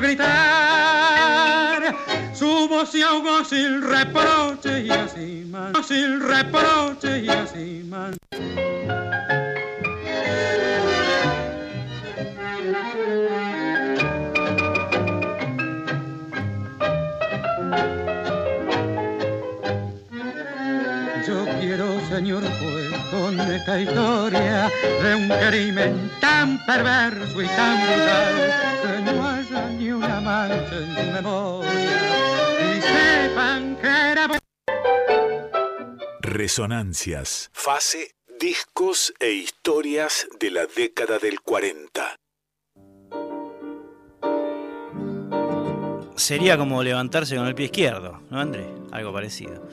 Gritar. Su voz se ahogó sin reproche Resonancias. Fase, discos e historias de la década del 40. Sería como levantarse con el pie izquierdo, ¿no, André? Algo parecido.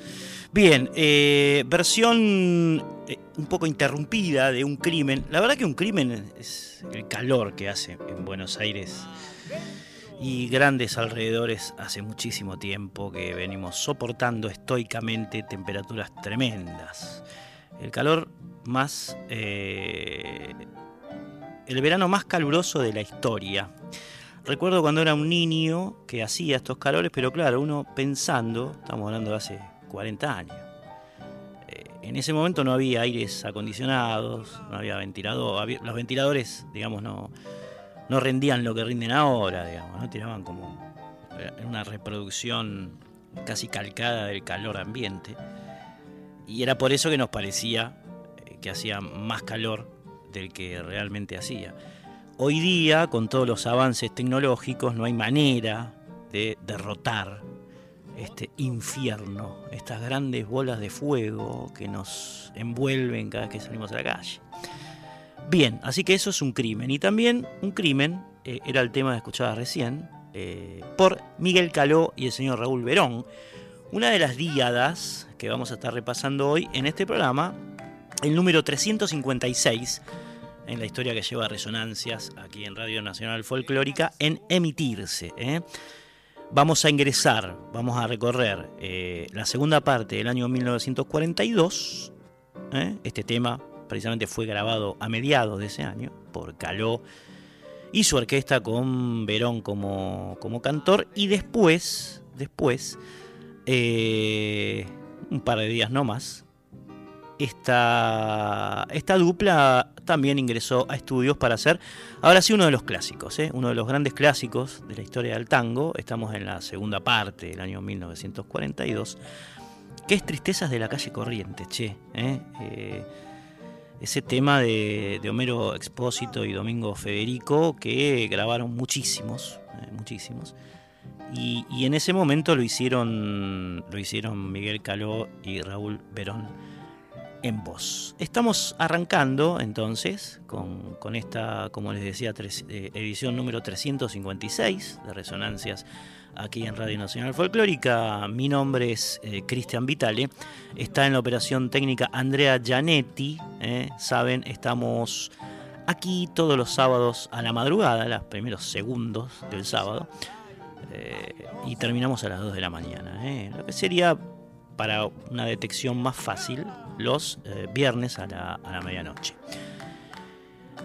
Bien, eh, versión eh, un poco interrumpida de un crimen. La verdad que un crimen es el calor que hace en Buenos Aires y grandes alrededores hace muchísimo tiempo que venimos soportando estoicamente temperaturas tremendas. El calor más... eh, el verano más caluroso de la historia. Recuerdo cuando era un niño que hacía estos calores, pero claro, uno pensando, estamos hablando de hace 40 años. Eh, en ese momento no había aires acondicionados, no había ventilador, los ventiladores, digamos, no, no rendían lo que rinden ahora, digamos, no tiraban como eh, una reproducción casi calcada del calor ambiente. Y era por eso que nos parecía eh, que hacía más calor del que realmente hacía. Hoy día, con todos los avances tecnológicos, no hay manera de derrotar este infierno, estas grandes bolas de fuego que nos envuelven cada vez que salimos a la calle. Bien, así que eso es un crimen. Y también un crimen, eh, era el tema que escuchaba recién, eh, por Miguel Caló y el señor Raúl Verón. Una de las díadas que vamos a estar repasando hoy en este programa, el número 356 en la historia que lleva resonancias aquí en Radio Nacional Folclórica en emitirse. ¿eh? Vamos a ingresar, vamos a recorrer la segunda parte del año 1942. ¿eh? Este tema precisamente fue grabado a mediados de ese año por Caló y su orquesta con Verón como, como cantor. Y después, después, eh, un par de días no más, esta, esta dupla también ingresó a estudios para hacer, ahora sí, uno de los clásicos, ¿eh? uno de los grandes clásicos de la historia del tango. Estamos en la segunda parte del año 1942, que es Tristezas de la calle Corriente, che. ¿eh? Eh, ese tema de, Homero Expósito y Domingo Federico que grabaron muchísimos, muchísimos. Y, en ese momento lo hicieron, lo hicieron Miguel Caló y Raúl Verón en voz. Estamos arrancando entonces con, esta, como les decía, eh, edición número 356 de Resonancias aquí en Radio Nacional Folclórica. Mi nombre es eh, Cristian Vitale. Está en la operación técnica Andrea Gianetti. Eh. Saben, estamos aquí todos los sábados a la madrugada, los primeros segundos del sábado. y terminamos a las 2 de la mañana. Lo que sería para una detección más fácil los eh, viernes a la, medianoche.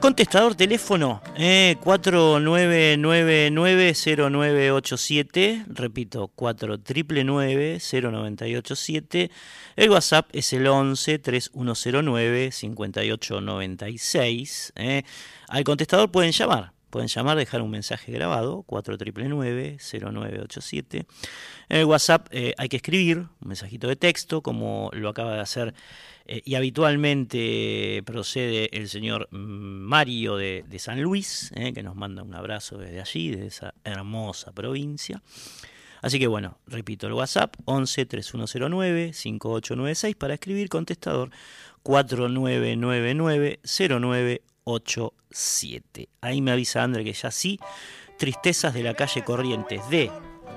Contestador teléfono eh, 49990987, repito, 49990987. El WhatsApp es el 11 3109 5896. Eh. Al contestador pueden llamar Pueden llamar, dejar un mensaje grabado, 4999-0987. En el WhatsApp eh, hay que escribir un mensajito de texto, como lo acaba de hacer eh, y habitualmente procede el señor Mario de, San Luis, eh, que nos manda un abrazo desde allí, de esa hermosa provincia. Así que bueno, repito, el WhatsApp 11 3109 5896 para escribir contestador 4999 09 87. Ahí me avisa André que ya sí. Tristezas de la calle Corrientes de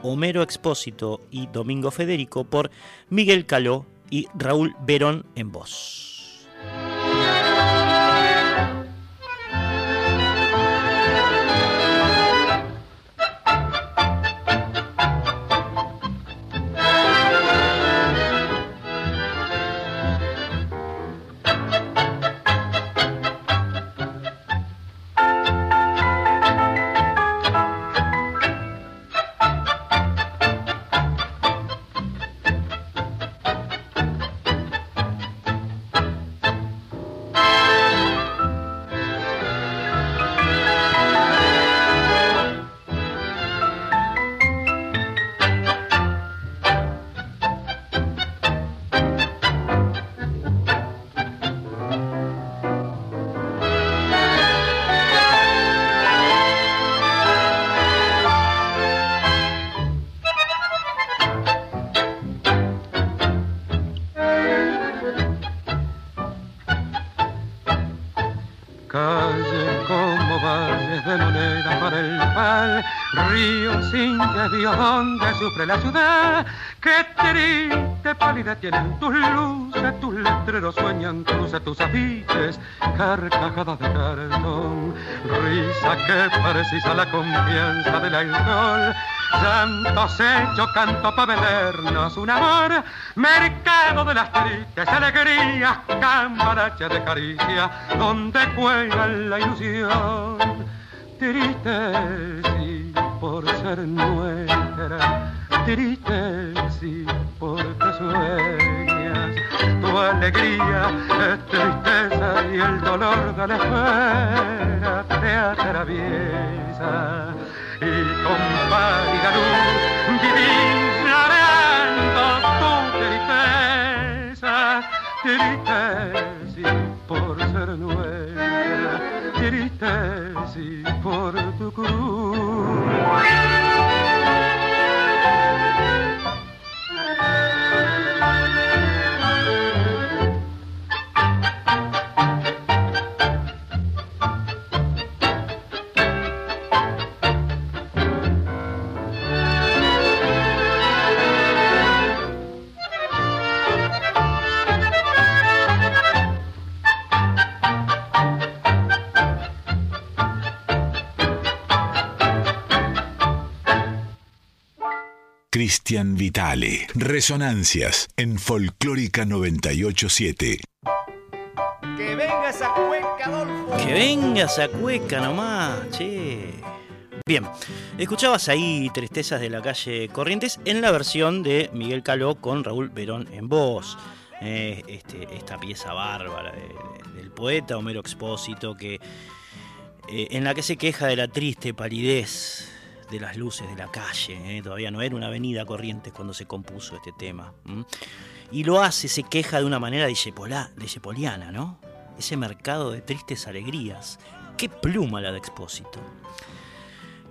Homero Expósito y Domingo Federico por Miguel Caló y Raúl Verón en voz. Sufre la ciudad. Qué triste pálida tienen tus luces, tus letreros sueñan cruces, tus afiches, carcajadas de cartón. Risa que precisa la confianza del alcohol. Santos hecho canto para vendernos un amor. Mercado de las tristes alegrías, cambarache de caricia, donde cuelga la ilusión. Triste, sí, por ser nuestra triste sí, porque sueñas. Tu alegría es tristeza y el dolor de la espera te atraviesa. Y con pálida luz divina tu tristeza, triste sí, por ser nuestra, triste sí, por tu cruz. Cristian Vitale. Resonancias en Folclórica 987. Que venga esa cueca, Adolfo. Que venga esa cueca nomás, che. Bien, escuchabas ahí Tristezas de la calle Corrientes en la versión de Miguel Caló con Raúl Verón en voz. eh, este, esta pieza bárbara del poeta Homero Expósito, que, eh, en la que se queja de la triste palidez de las luces de la calle. Todavía no era una avenida Corrientes cuando se compuso este tema. Y lo hace, se queja de una manera de Yepoliana, ¿no? Ese mercado de tristes alegrías. Qué pluma la de Expósito.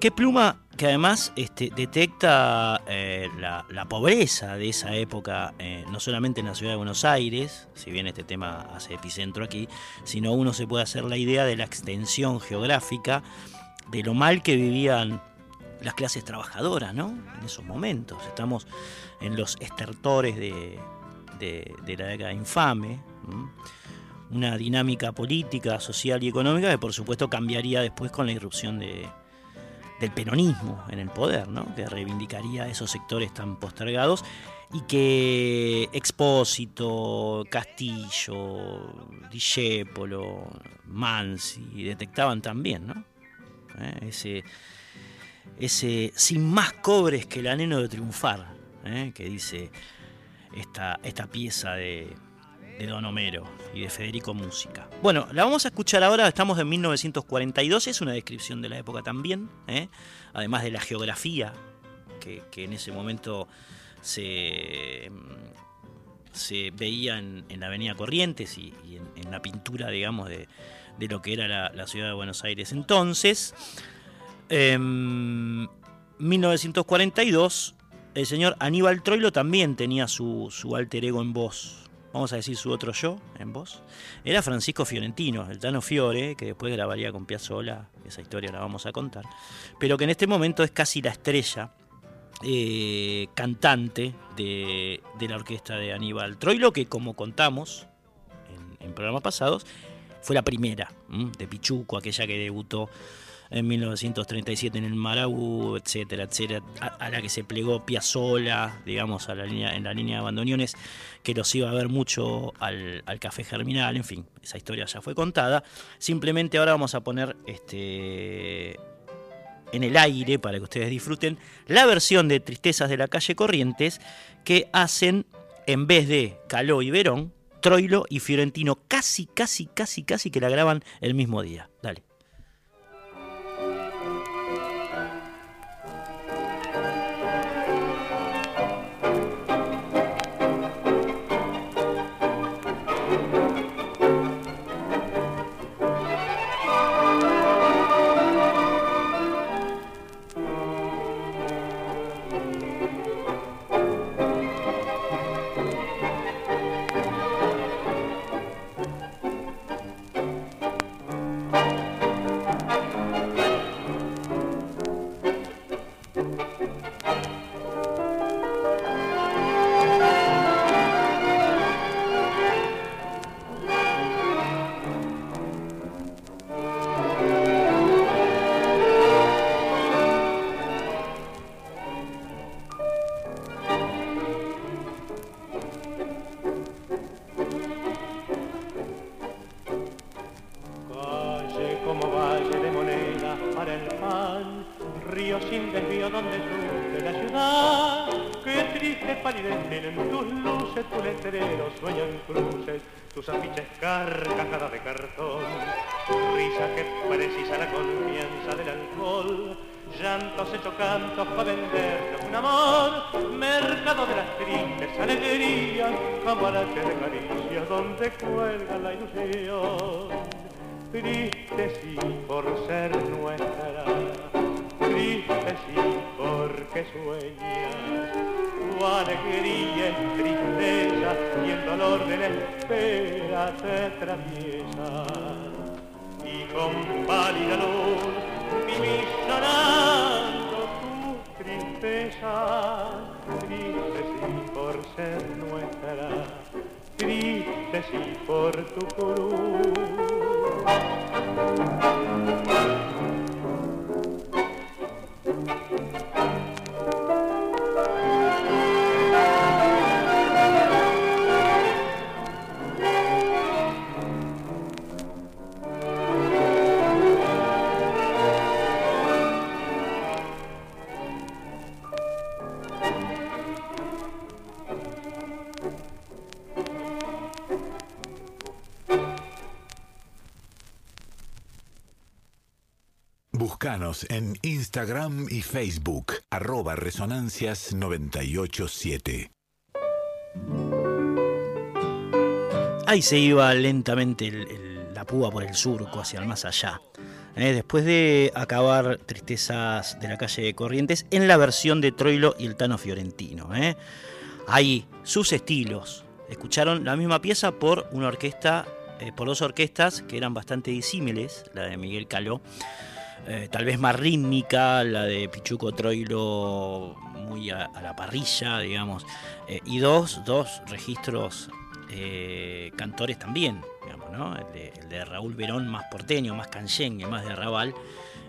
Qué pluma que además este, detecta eh, la, pobreza de esa época, eh, no solamente en la ciudad de Buenos Aires, si bien este tema hace epicentro aquí, sino uno se puede hacer la idea de la extensión geográfica, de lo mal que vivían las clases trabajadoras, ¿no? En esos momentos. Estamos en los estertores de, la década infame. Una dinámica política, social y económica que por supuesto cambiaría después con la irrupción de, del peronismo en el poder, ¿no? que reivindicaría esos sectores tan postergados y que Expósito, Castillo, Discépolo, Mansi detectaban también, ¿no? ¿Eh? Ese, ese sin más cobres que el anhelo de triunfar, ¿eh? que dice esta, esta pieza de, de Don Homero y de Federico Música. Bueno, la vamos a escuchar ahora, estamos en 1942, es una descripción de la época también, ¿eh? además de la geografía que, en ese momento se, se veía en, la Avenida Corrientes y, en, la pintura, digamos, de, lo que era la, ciudad de Buenos Aires entonces. En 1942, el señor Aníbal Troilo también tenía su, su alter ego en voz vamos a decir su otro yo en voz, era Francisco Fiorentino, el Tano Fiore, que después grabaría con Piazzolla, esa historia la vamos a contar, pero que en este momento es casi la estrella eh, cantante de, la orquesta de Aníbal Troilo, que como contamos en, programas pasados, fue la primera de Pichuco, aquella que debutó en 1937 en el Marau, etcétera, etcétera, a, la que se plegó Piazzola, digamos, a la línea, en la línea de bandoneones, que los iba a ver mucho al, Café Germinal, en fin, esa historia ya fue contada. Simplemente ahora vamos a poner este en el aire para que ustedes disfruten la versión de Tristezas de la calle Corrientes que hacen en vez de Caló y Verón, Troilo y Fiorentino casi, casi, casi, casi que la graban el mismo día. Dale. En Instagram y Facebook, arroba resonancias987. Ahí se iba lentamente la púa por el surco, hacia el más allá. ¿eh? después de acabar Tristezas de la calle de Corrientes en la versión de Troilo y el Tano Fiorentino. ¿eh? Ahí, sus estilos. Escucharon la misma pieza por una orquesta, eh, por dos orquestas que eran bastante disímiles, la de Miguel Caló, tal vez más rítmica, la de Pichuco Troilo muy a, la parrilla, digamos, y dos, dos registros cantores también, el de, Raúl Verón más porteño, más canyengue, más de Raval.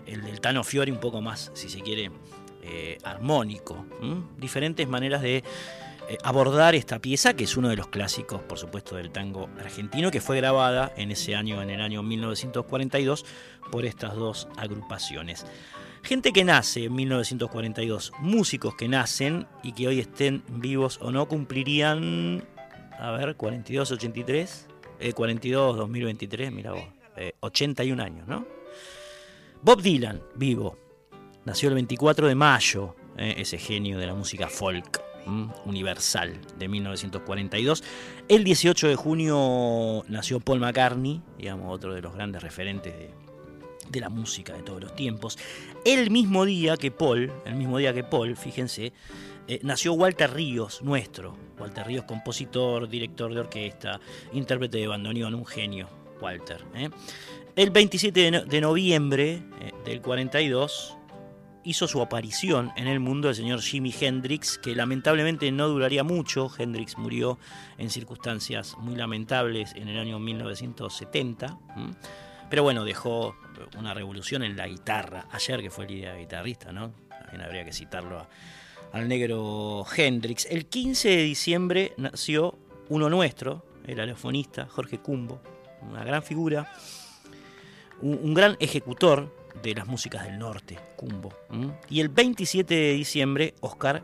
El del Tano Fiori un poco más, si se quiere, eh, armónico. Diferentes maneras de eh, abordar esta pieza, que es uno de los clásicos, por supuesto, del tango argentino, que fue grabada en ese año, en el año 1942, por estas dos agrupaciones. Gente que nace en 1942, músicos que nacen y que hoy estén vivos o no, cumplirían, a ver, 42, 83, 42, 2023, mira vos, 81 eh, años, ¿no? Bob Dylan, vivo, nació el 24 de mayo, eh, ese genio de la música folk universal de 1942. El 18 de junio nació Paul McCartney, digamos, otro de los grandes referentes de, de la música de todos los tiempos. El mismo día que Paul, el mismo día que Paul, fíjense, eh, nació Walter Ríos, nuestro. Walter Ríos, compositor, director de orquesta, intérprete de bandoneón, un genio, Walter. ¿eh? El 27 de, noviembre eh, del 42 hizo su aparición en el mundo el señor Jimi Hendrix, que lamentablemente no duraría mucho. Hendrix murió en circunstancias muy lamentables en el año 1970. Pero bueno, dejó una revolución en la guitarra. Ayer que fue el día guitarrista, ¿no? También habría que citarlo a, al negro Hendrix. El 15 de diciembre nació uno nuestro, el alefonista Jorge Cumbo, una gran figura, un, gran ejecutor de las músicas del norte, Cumbo. Y el 27 de diciembre, Oscar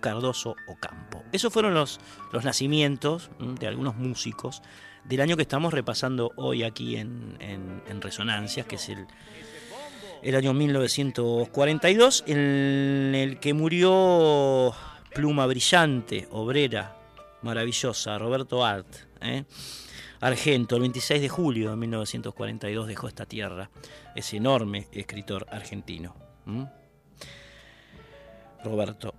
Cardoso Ocampo. Esos fueron los, los nacimientos de algunos músicos del año que estamos repasando hoy aquí en, en Resonancias, que es el el año 1942, en el que murió pluma brillante, obrera, maravillosa, Roberto Art. ¿eh? Argento, el 26 de julio de 1942 dejó esta tierra, ese enorme escritor argentino. Roberto.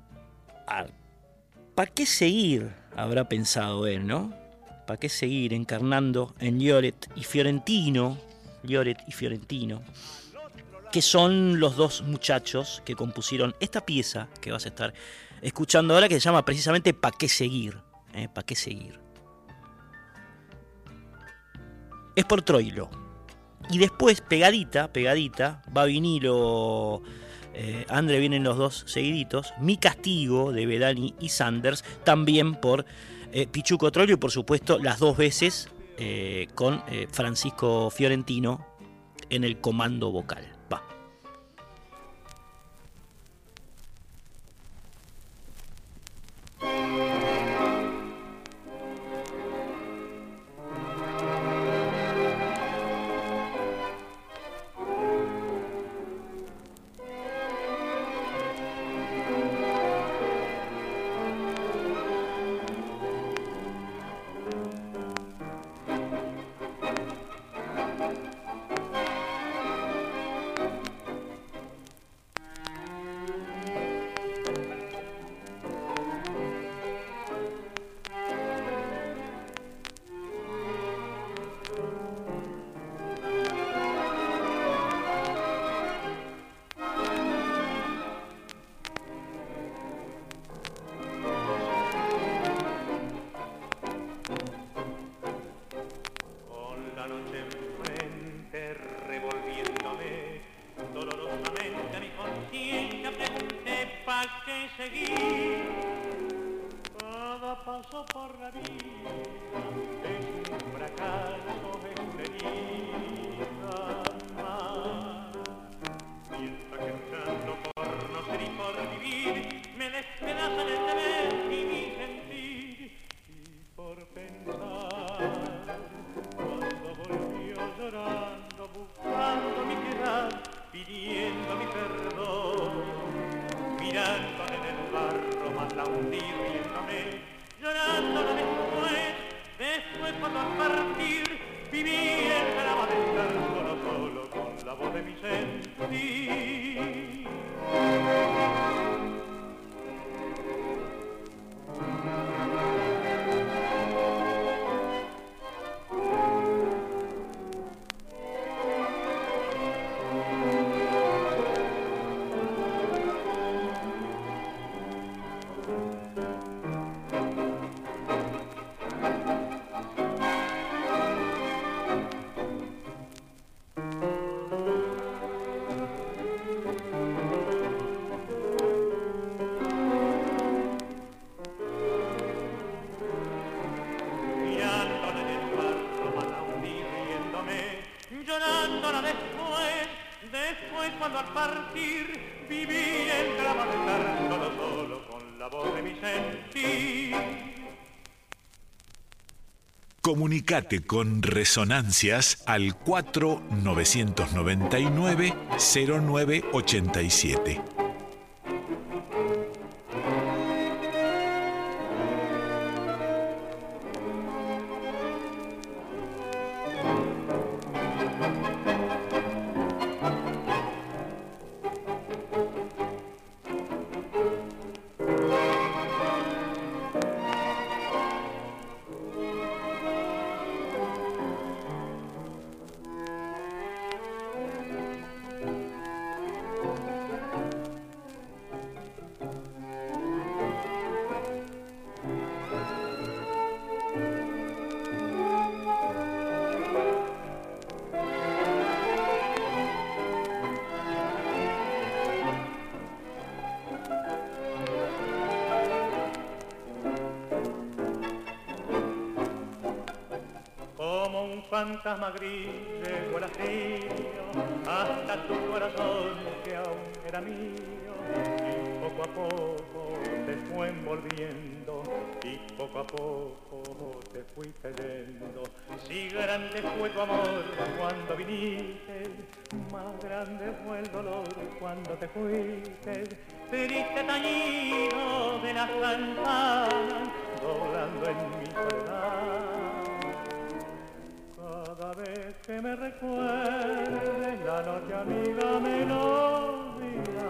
¿Para qué seguir? Habrá pensado él, ¿no? ¿Para qué seguir encarnando en Lloret y Fiorentino? Lloret y Fiorentino que son los dos muchachos que compusieron esta pieza que vas a estar escuchando ahora, que se llama precisamente ¿Pa' qué seguir? ¿Eh? ¿Pa' qué seguir? Es por Troilo. Y después, pegadita, pegadita, va vinilo. Eh, Andre vienen los dos seguiditos. Mi castigo de Bedani y Sanders, también por eh, Pichuco Troilo y por supuesto las dos veces eh, con Francisco Fiorentino en el comando vocal. Comunicate con Resonancias al 4999 0987. Fantasma gris llegó el hasta tu corazón que aún era mío. Y poco a poco te fue envolviendo y poco a poco te fui yendo si grande fue tu amor cuando viniste más grande fue el dolor cuando te fuiste. Triste tañido de las campanas doblando en mi soledad que me recuerdes la noche amiga melodía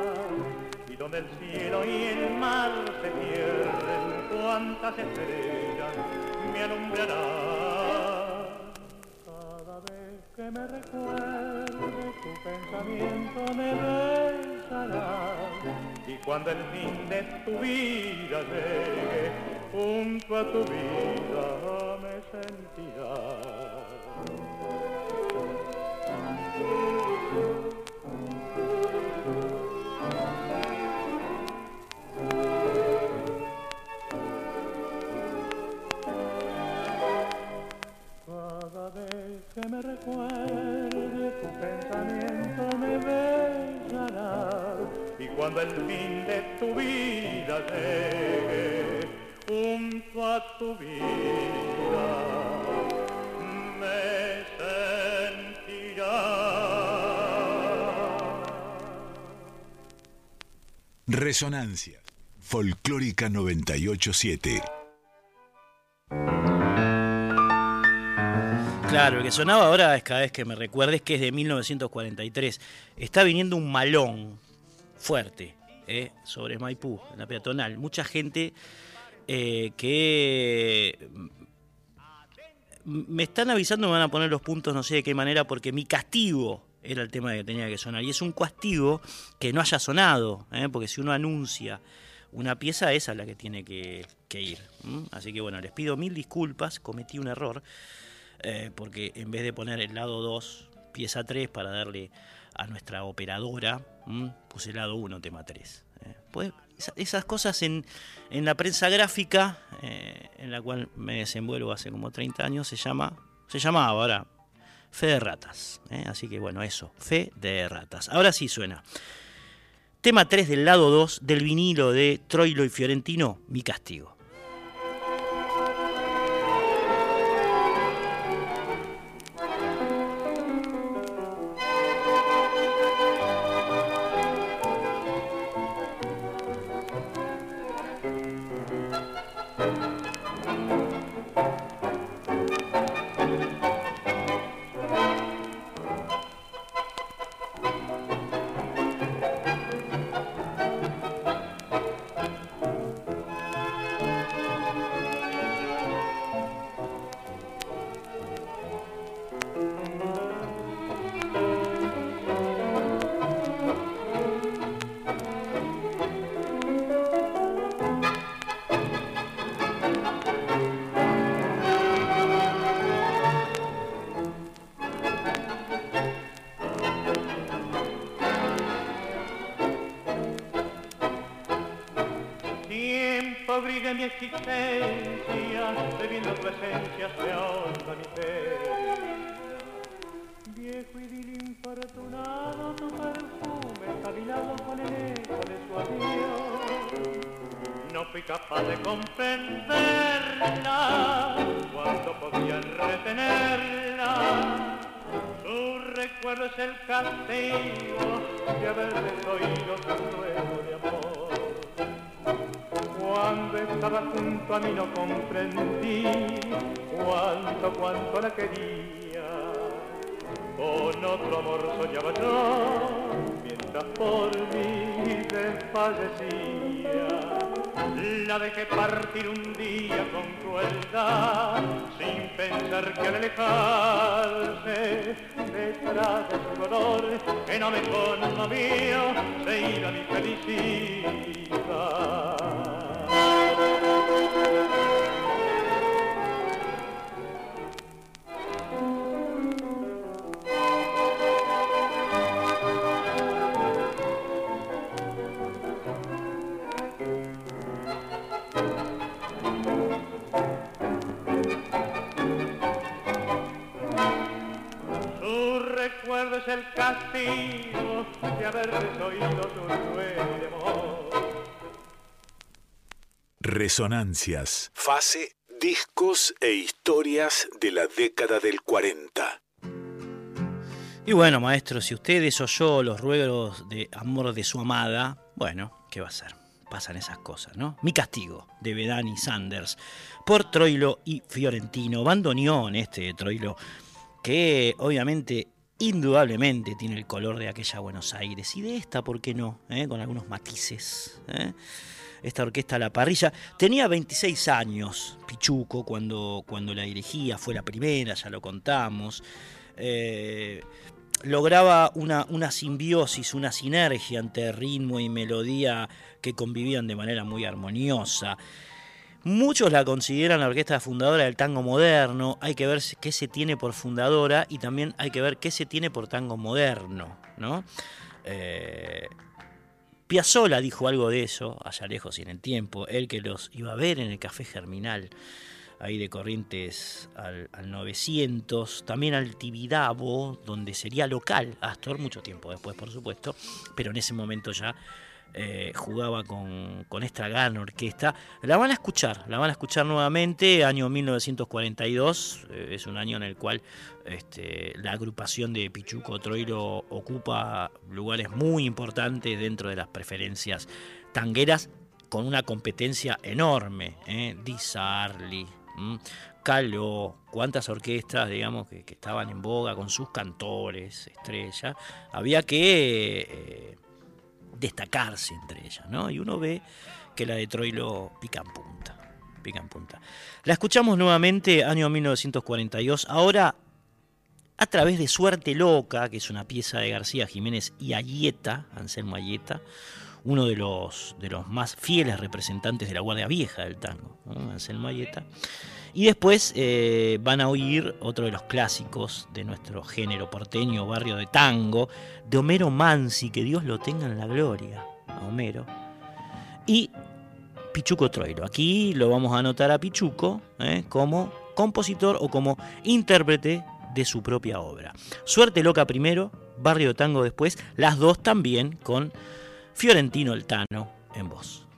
y donde el cielo y el mar se pierden cuántas estrellas me alumbrarán cada vez que me recuerdes tu pensamiento me besará. Y cuando el fin de tu vida llegue junto a tu vida me sentirás me recuerde tu pensamiento me besará y cuando el fin de tu vida llegue junto a tu vida Resonancia. Folclórica 987. Claro, el que sonaba ahora es cada vez que me recuerdes que es de 1943. Está viniendo un malón fuerte eh, sobre Maipú, en la peatonal. Mucha gente eh, que me están avisando, me van a poner los puntos, no sé de qué manera, porque mi castigo era el tema que tenía que sonar. Y es un castigo que no haya sonado, ¿eh? porque si uno anuncia una pieza, esa es la que tiene que, ir. Así que bueno, les pido mil disculpas, cometí un error, eh, porque en vez de poner el lado 2, pieza 3, para darle a nuestra operadora, puse el lado 1, tema 3. ¿eh? Pues, esas cosas en, en, la prensa gráfica, en la cual me desenvuelvo hace como 30 años, se llama, se llamaba ahora, Fe de ratas. ¿eh? Así que bueno, eso, fe de ratas. Ahora sí suena. Tema 3 del lado 2 del vinilo de Troilo y Fiorentino, Mi Castigo. Abrigue mi existencia, bebiendo tu esencia se ahonda mi pena. Viejo y infortunado, tu perfume caminado con el eco de su adiós. No fui capaz de comprenderla cuando podía retenerla. Su recuerdo es el castigo de haber oído su ruego de amor. Estaba junto a mí no comprendí cuánto, cuánto la quería. Con otro amor soñaba yo, mientras por mí desfallecía. La dejé partir un día con crueldad, sin pensar que al alejarse, detrás de su dolor, que no me conmovió, se iba mi felicidad. Es el castigo de haber oído su ruego de amor. Resonancias. Fase, discos e historias de la década del 40. Y bueno, maestro, si usted desoyó los ruegos de amor de su amada, bueno, ¿qué va a hacer? Pasan esas cosas, ¿no? Mi castigo, de Bedani Sanders, por Troilo y Fiorentino. Bandoneón este de Troilo, que obviamente, indudablemente, tiene el color de aquella Buenos Aires. Y de esta, ¿por qué no? ¿Eh? Con algunos matices. ¿eh? Esta orquesta la parrilla. Tenía 26 años, Pichuco, cuando, cuando la dirigía, fue la primera, ya lo contamos. Eh, lograba una, una, simbiosis, una sinergia entre ritmo y melodía que convivían de manera muy armoniosa. Muchos la consideran la orquesta fundadora del tango moderno, hay que ver qué se tiene por fundadora y también hay que ver qué se tiene por tango moderno. ¿no? Eh, dijo algo de eso, allá lejos y en el tiempo, él que los iba a ver en el Café Germinal ahí de Corrientes al, al, 900, también al Tibidabo, donde sería local Astor, mucho tiempo después, por supuesto, pero en ese momento ya eh, jugaba con, con, esta gran orquesta. La van a escuchar, la van a escuchar nuevamente, año 1942, eh, es un año en el cual este, la agrupación de Pichuco Troilo ocupa lugares muy importantes dentro de las preferencias tangueras, con una competencia enorme, ¿eh? Di Sarli, Caló, cuántas orquestas, digamos, que, que, estaban en boga con sus cantores, estrellas, había que eh, destacarse entre ellas, ¿no? Y uno ve que la de Troilo pica en punta, pica en punta. La escuchamos nuevamente, año 1942, ahora a través de Suerte Loca, que es una pieza de García Jiménez y Ayeta, Anselmo Ayeta, uno de los, de los más fieles representantes de la Guardia Vieja del tango, ¿no? Anselmo. Y después eh, van a oír otro de los clásicos de nuestro género porteño, barrio de tango, de Homero Mansi, que Dios lo tenga en la gloria, a Homero. Y Pichuco Troilo. Aquí lo vamos a anotar a Pichuco ¿eh? como compositor o como intérprete de su propia obra. Suerte Loca primero, Barrio de Tango después, las dos también con Fiorentino el Tano en voz.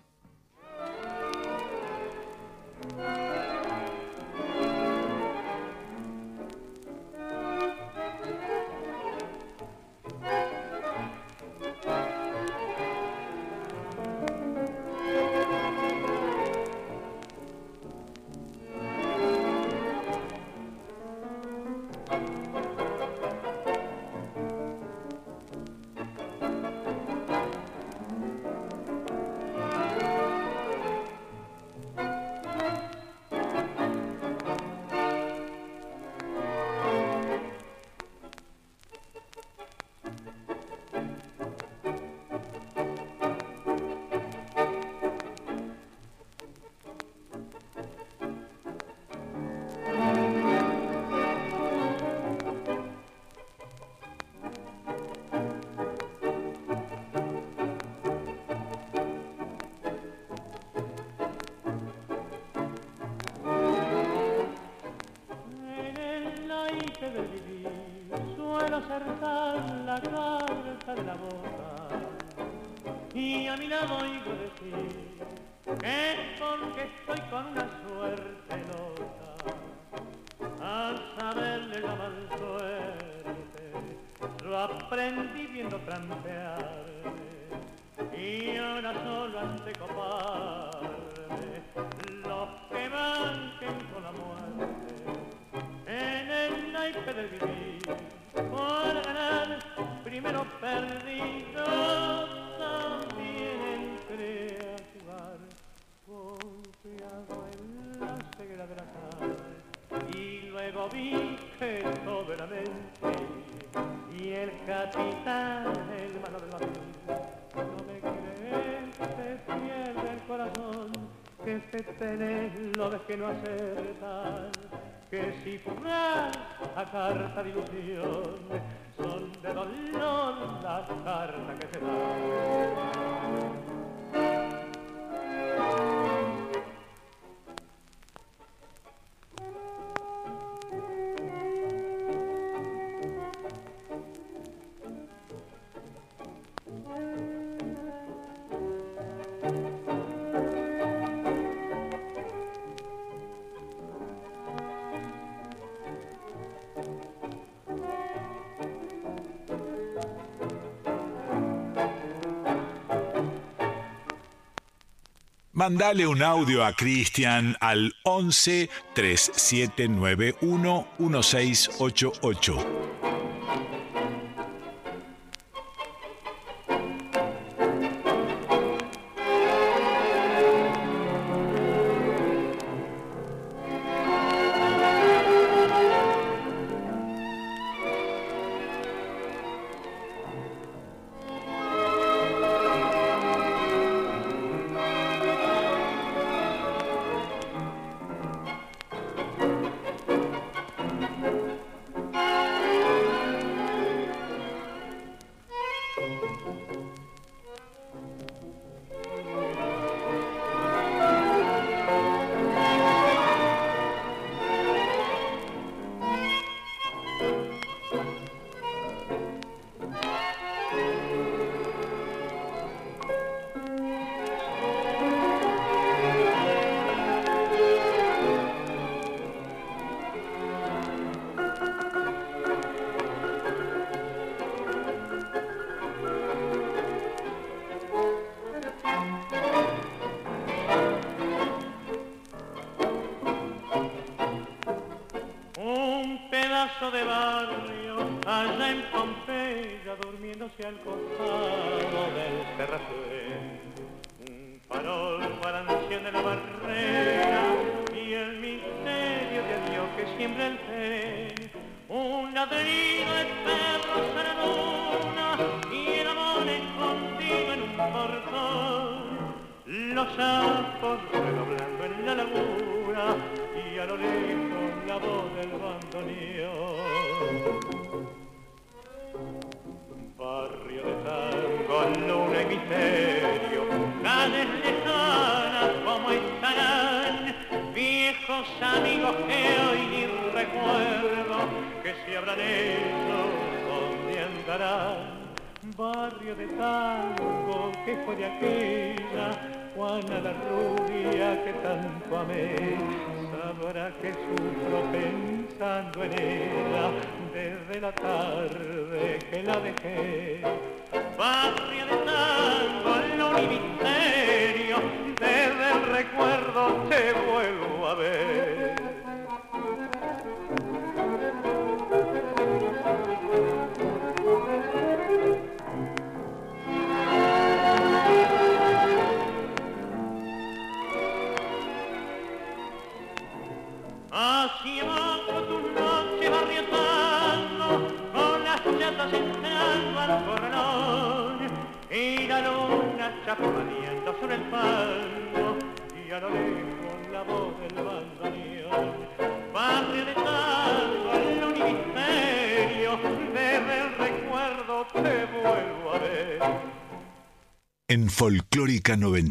Mandale un audio a Cristian al 11 3791 1688.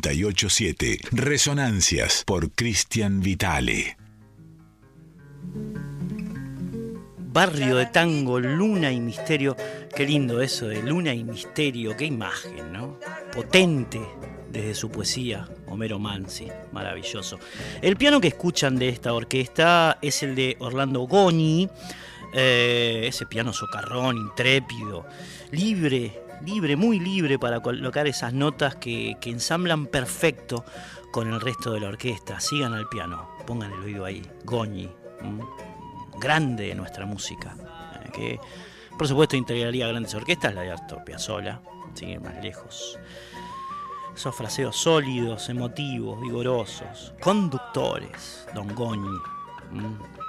987, Resonancias por Cristian Vitale. Barrio de tango, luna y misterio. Qué lindo eso de luna y misterio, qué imagen, ¿no? Potente desde su poesía, Homero Mansi, maravilloso. El piano que escuchan de esta orquesta es el de Orlando Goni, eh, ese piano socarrón, intrépido, libre, libre, muy libre para colocar esas notas que, ensamblan perfecto con el resto de la orquesta. Sigan al piano, pongan el oído ahí, Goni grande de nuestra música, eh, que por supuesto integraría grandes orquestas, la de Astor Piazzolla, sin más lejos. Esos fraseos sólidos, emotivos, vigorosos, conductores, Don Goñi,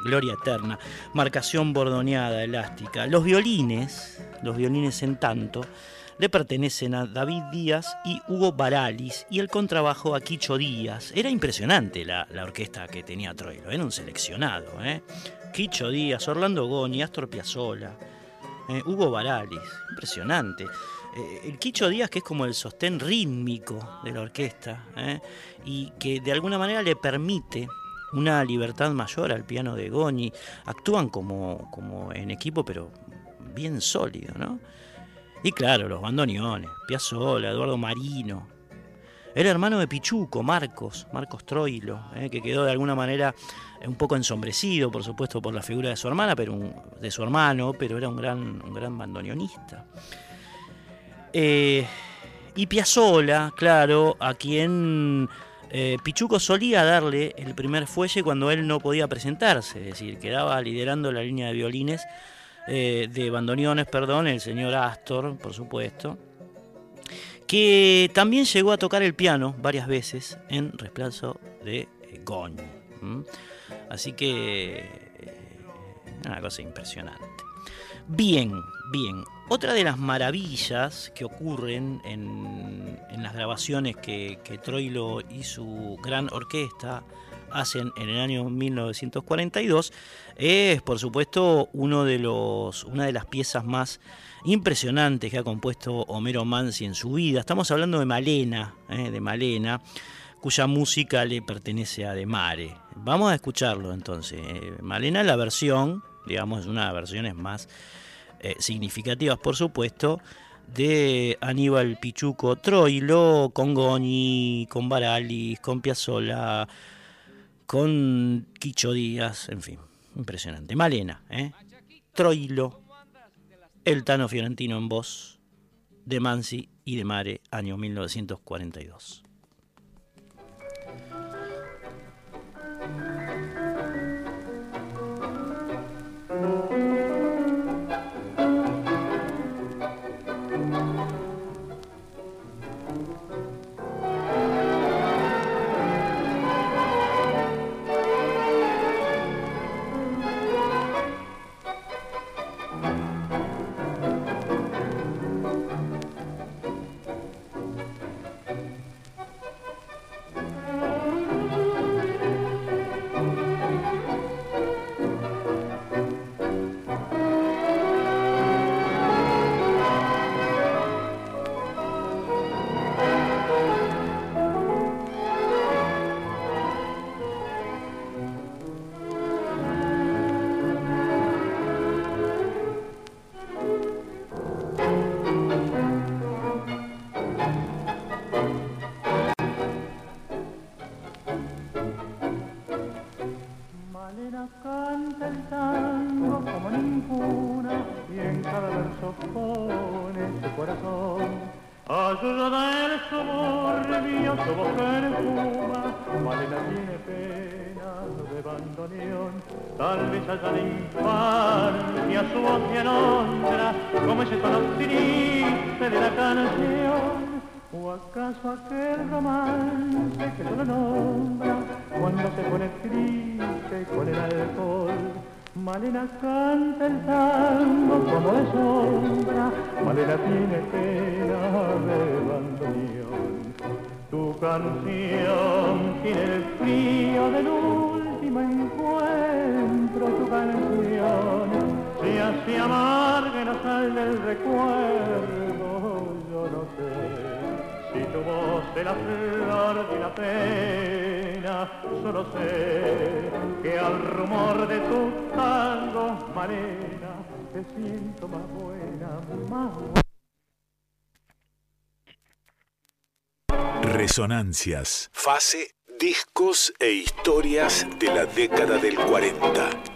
Gloria Eterna, marcación bordoneada, elástica. Los violines, los violines en tanto, le pertenecen a David Díaz y Hugo Baralis y el contrabajo a Quicho Díaz. Era impresionante la, orquesta que tenía Troilo, era un seleccionado. ¿eh? Quicho Díaz, Orlando Goni, Astor Piazzolla, eh, Hugo Baralis, impresionante. Eh, el Quicho Díaz que es como el sostén rítmico de la orquesta eh, y que de alguna manera le permite una libertad mayor al piano de Goni. Actúan como, como en equipo pero bien sólido, ¿no? Y claro, los bandoneones, Piazzolla, Eduardo Marino, era hermano de Pichuco, Marcos, Marcos Troilo, eh, que quedó de alguna manera eh, un poco ensombrecido, por supuesto, por la figura de su hermana, pero de su hermano, pero era un gran, un gran bandoneonista. Eh, y Piazzola, claro, a quien Pichuco solía darle el primer fuelle cuando él no podía presentarse, es decir, quedaba liderando la línea de violines, de bandoneones, perdón, el señor Astor, por supuesto que también llegó a tocar el piano varias veces en reemplazo de eh, Goñi. Así que eh, una cosa impresionante. Bien, bien. Otra de las maravillas que ocurren en, las grabaciones que, que, Troilo y su gran orquesta hacen en el año 1942 es, por supuesto, uno de los, una de las piezas más impresionantes que ha compuesto Homero Mansi en su vida. Estamos hablando de Malena, eh, de Malena, cuya música le pertenece a De Mare. Vamos a escucharlo entonces. Eh, Malena, la versión, digamos, es una de las versiones más eh, significativas, por supuesto, de Aníbal Pichuco Troilo, con Goni, con Baralis, con Piazzola, con Quicho Díaz, en fin, impresionante. Malena, ¿eh? Troilo, el Tano Fiorentino en voz de Mansi y de Mare, año 1942. bandoneón, tal vez allá de infancia su voz me alondra, como ese tono triste de la canción. ¿O acaso aquel romance que solo nombra cuando se pone triste con el alcohol? Malena canta el tango como de sombra, Malena tiene pena de bandoneón. Tu canción tiene el frío de luz me encuentro tu canción, si así amarga no sal del recuerdo, yo no sé. Si tu voz de la flor de la pena, solo sé que al rumor de tus tangos, marena, te siento más buena, más buena. Resonancias. Fase discos e historias de la década del 40.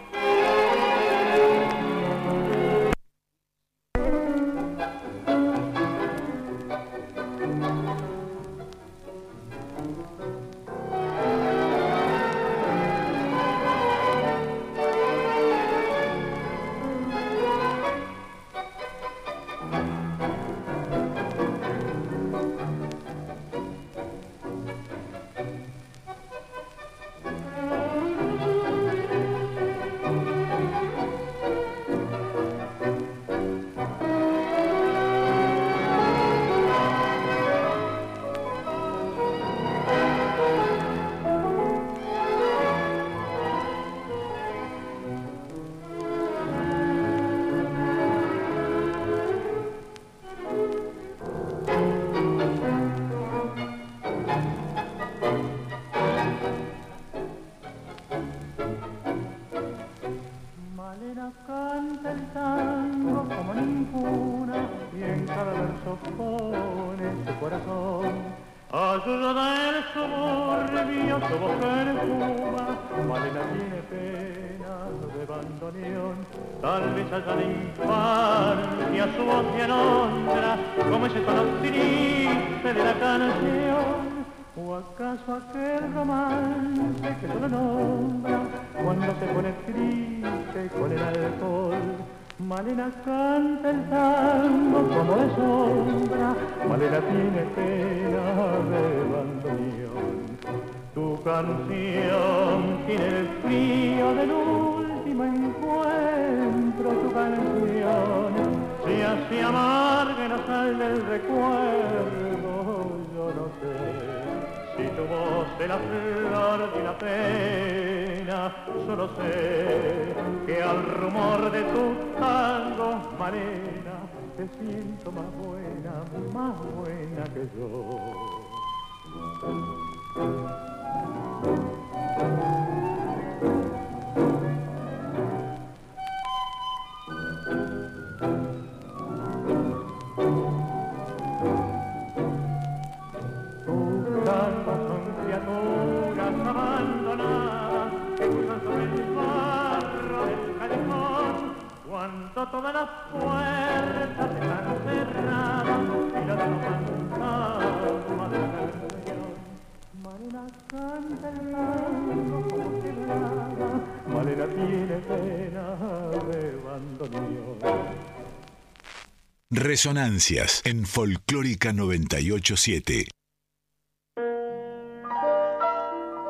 Resonancias en Folclórica 987.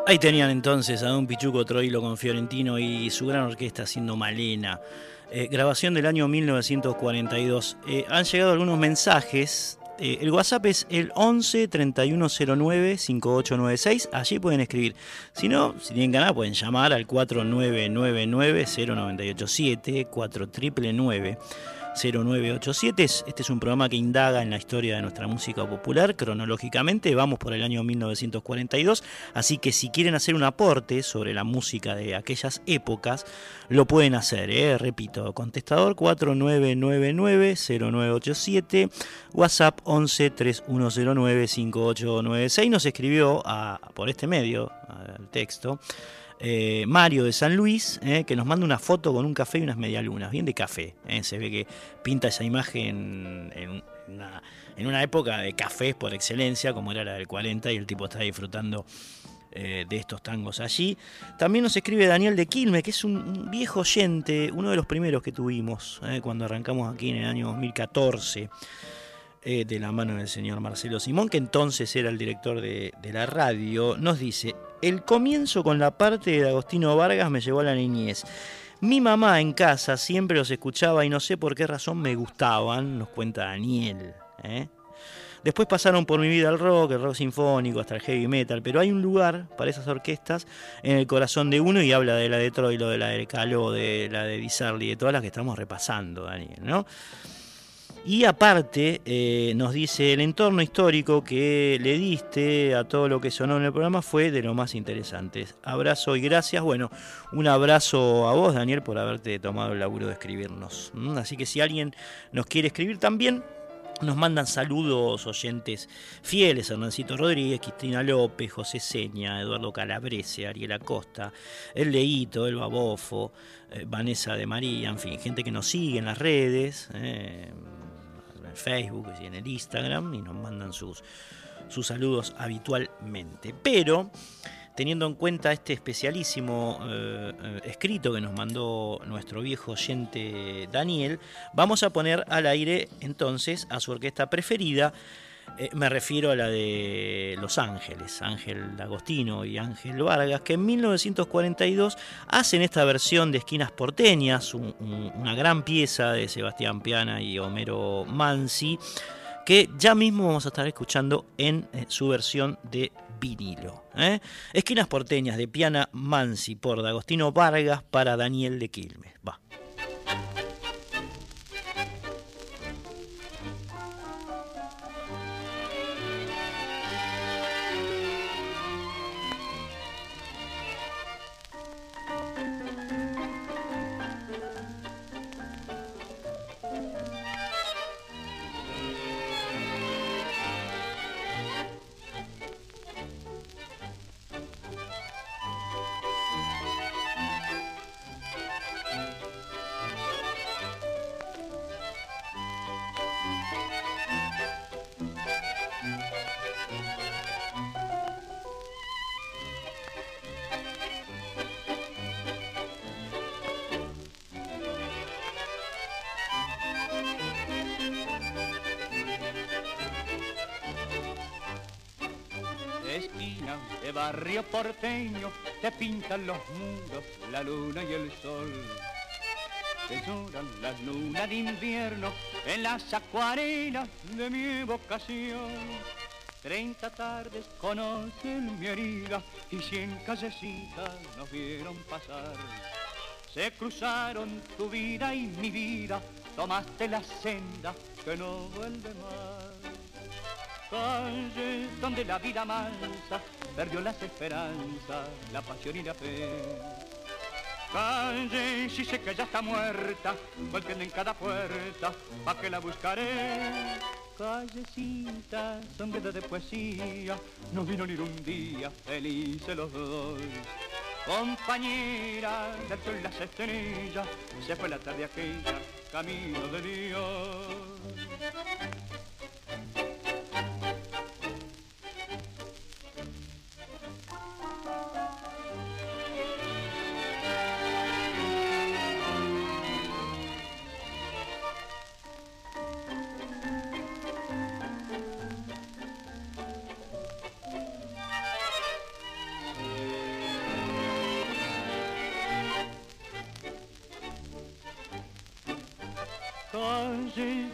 Ahí tenían entonces a Don Pichuco Troilo con Fiorentino y su gran orquesta haciendo Malena. Eh, grabación del año 1942. Eh, han llegado algunos mensajes. Eh, el WhatsApp es el 11 3109 5896. Allí pueden escribir. Si no, si tienen ganas, pueden llamar al 4999 0987 4999 0987. Este es un programa que indaga en la historia de nuestra música popular cronológicamente. Vamos por el año 1942, así que si quieren hacer un aporte sobre la música de aquellas épocas, lo pueden hacer. ¿eh? Repito, contestador 4999-0987, WhatsApp 11 3109 5896. Nos escribió por este medio, al texto. Eh, Mario de San Luis, eh, que nos manda una foto con un café y unas medialunas, bien de café. Eh. Se ve que pinta esa imagen en, una, época de cafés por excelencia, como era la del 40, y el tipo está disfrutando de estos tangos allí. También nos escribe Daniel de Quilme, que es un, viejo oyente, uno de los primeros que tuvimos cuando arrancamos aquí en el año 2014. De la mano del señor Marcelo Simón, que entonces era el director de, la radio, nos dice, el comienzo con la parte de Agostino Vargas me llevó a la niñez. Mi mamá en casa siempre los escuchaba y no sé por qué razón me gustaban, nos cuenta Daniel. ¿eh? Después pasaron por mi vida el rock, el rock sinfónico, hasta el heavy metal, pero hay un lugar para esas orquestas en el corazón de uno y habla de la de Troilo, de la de Caló, de la de Di de todas las que estamos repasando, Daniel, ¿no? Y aparte, eh, nos dice, el entorno histórico que le diste a todo lo que sonó en el programa fue de lo más interesante. Abrazo y gracias. Bueno, un abrazo a vos, Daniel, por haberte tomado el laburo de escribirnos. Así que si alguien nos quiere escribir también, nos mandan saludos oyentes fieles, Hernancito Rodríguez, Cristina López, José Seña, Eduardo Calabrese, Ariel Acosta, El Leito, El Babofo, eh, Vanessa de María, en fin, gente que nos sigue en las redes, eh, Facebook y en el Instagram, y nos mandan sus, sus saludos habitualmente. Pero teniendo en cuenta este especialísimo eh, eh, escrito que nos mandó nuestro viejo oyente Daniel, vamos a poner al aire entonces a su orquesta preferida. Eh, me refiero a la de Los Ángeles, Ángel Agostino y Ángel Vargas, que en 1942 hacen esta versión de Esquinas Porteñas, una gran pieza de Sebastián Piana y Homero Mansi, que ya mismo vamos a estar escuchando en su versión de vinilo. ¿eh? Esquinas porteñas de Piana Mansi por D'Agostino Vargas para Daniel de Quilmes. Va. Porteño te pintan los mundos, la luna y el sol. Te lloran las lunas de invierno en las acuarelas de mi vocación. Treinta tardes conocen mi herida y cien callecitas nos vieron pasar. Se cruzaron tu vida y mi vida, tomaste la senda que no vuelve más. Calle donde la vida mansa perdió las esperanzas, la pasión y la fe. Calle, si sé que ya está muerta, golpeando en cada puerta, pa' que la buscaré. Callecita, sombrero de poesía, no vino ni un día, felices los dos. Compañera del sol las estrellas, se fue la tarde aquella, camino de Dios.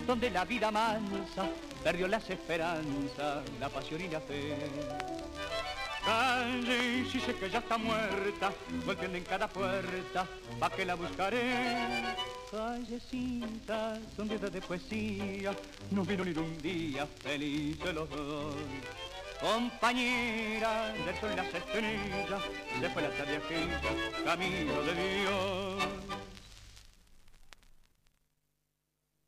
Donde la vida mansa perdió las esperanzas, la pasión y la fe. Calle, si sé que ya está muerta, golpeando en cada puerta, pa' que la buscaré. Callecita, sonrida de poesía, no vino ni un día feliz de los dos. Compañera del sol las estrellas, se fue la tarde aquella, camino de Dios.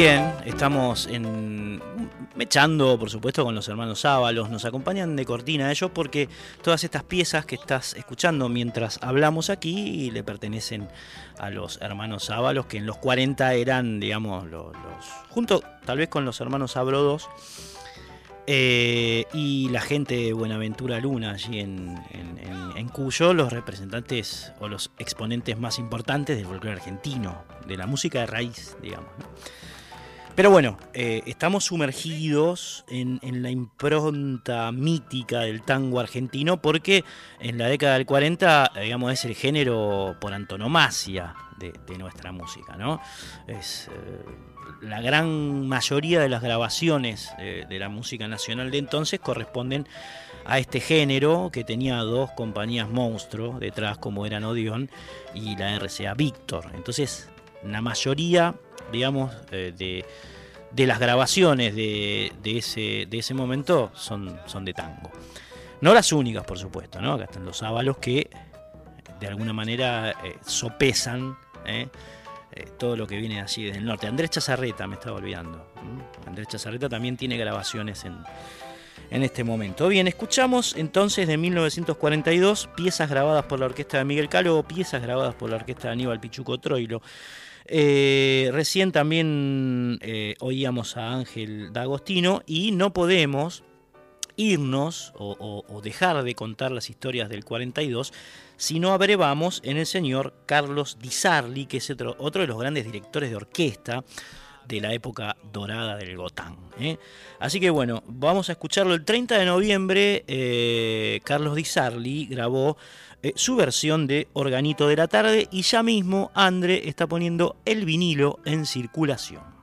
0987. estamos en mechando, por supuesto, con los hermanos Ábalos. Nos acompañan de cortina ellos porque todas estas piezas que estás escuchando mientras hablamos aquí le pertenecen a los hermanos Ábalos, que en los 40 eran, digamos, los, junto tal vez con los hermanos Abrodos, Eh, y la gente de Buenaventura Luna, allí en, en, Cuyo, los representantes o los exponentes más importantes del folclore argentino, de la música de raíz, digamos. Pero bueno, eh, estamos sumergidos en, la impronta mítica del tango argentino porque en la década del 40, digamos, es el género por antonomasia de, nuestra música, ¿no? Es eh, la gran mayoría de las grabaciones de la música nacional de entonces corresponden a este género que tenía dos compañías monstruos detrás como eran Odeon y la RCA Víctor. Entonces, la mayoría, digamos, eh, de, de, las grabaciones de, ese, de ese momento son, son de tango. No las únicas, por supuesto, ¿no? Acá están los ábalos que de alguna manera eh, sopesan ¿eh? todo lo que viene así desde el norte. Andrés Chazarreta, me estaba olvidando. Andrés Chazarreta también tiene grabaciones en, en este momento. Bien, escuchamos entonces de 1942 piezas grabadas por la orquesta de Miguel Calvo, piezas grabadas por la orquesta de Aníbal Pichuco Troilo. Eh, recién también eh, oíamos a Ángel D'Agostino y no podemos irnos o, dejar de contar las historias del 42 si no abrevamos en el señor Carlos Di Sarli, que es otro, otro de los grandes directores de orquesta de la época dorada del Gotán. ¿eh? Así que bueno, vamos a escucharlo el 30 de noviembre. Carlos Di Sarli grabó eh, su versión de Organito de la Tarde y ya mismo Andre está poniendo el vinilo en circulación.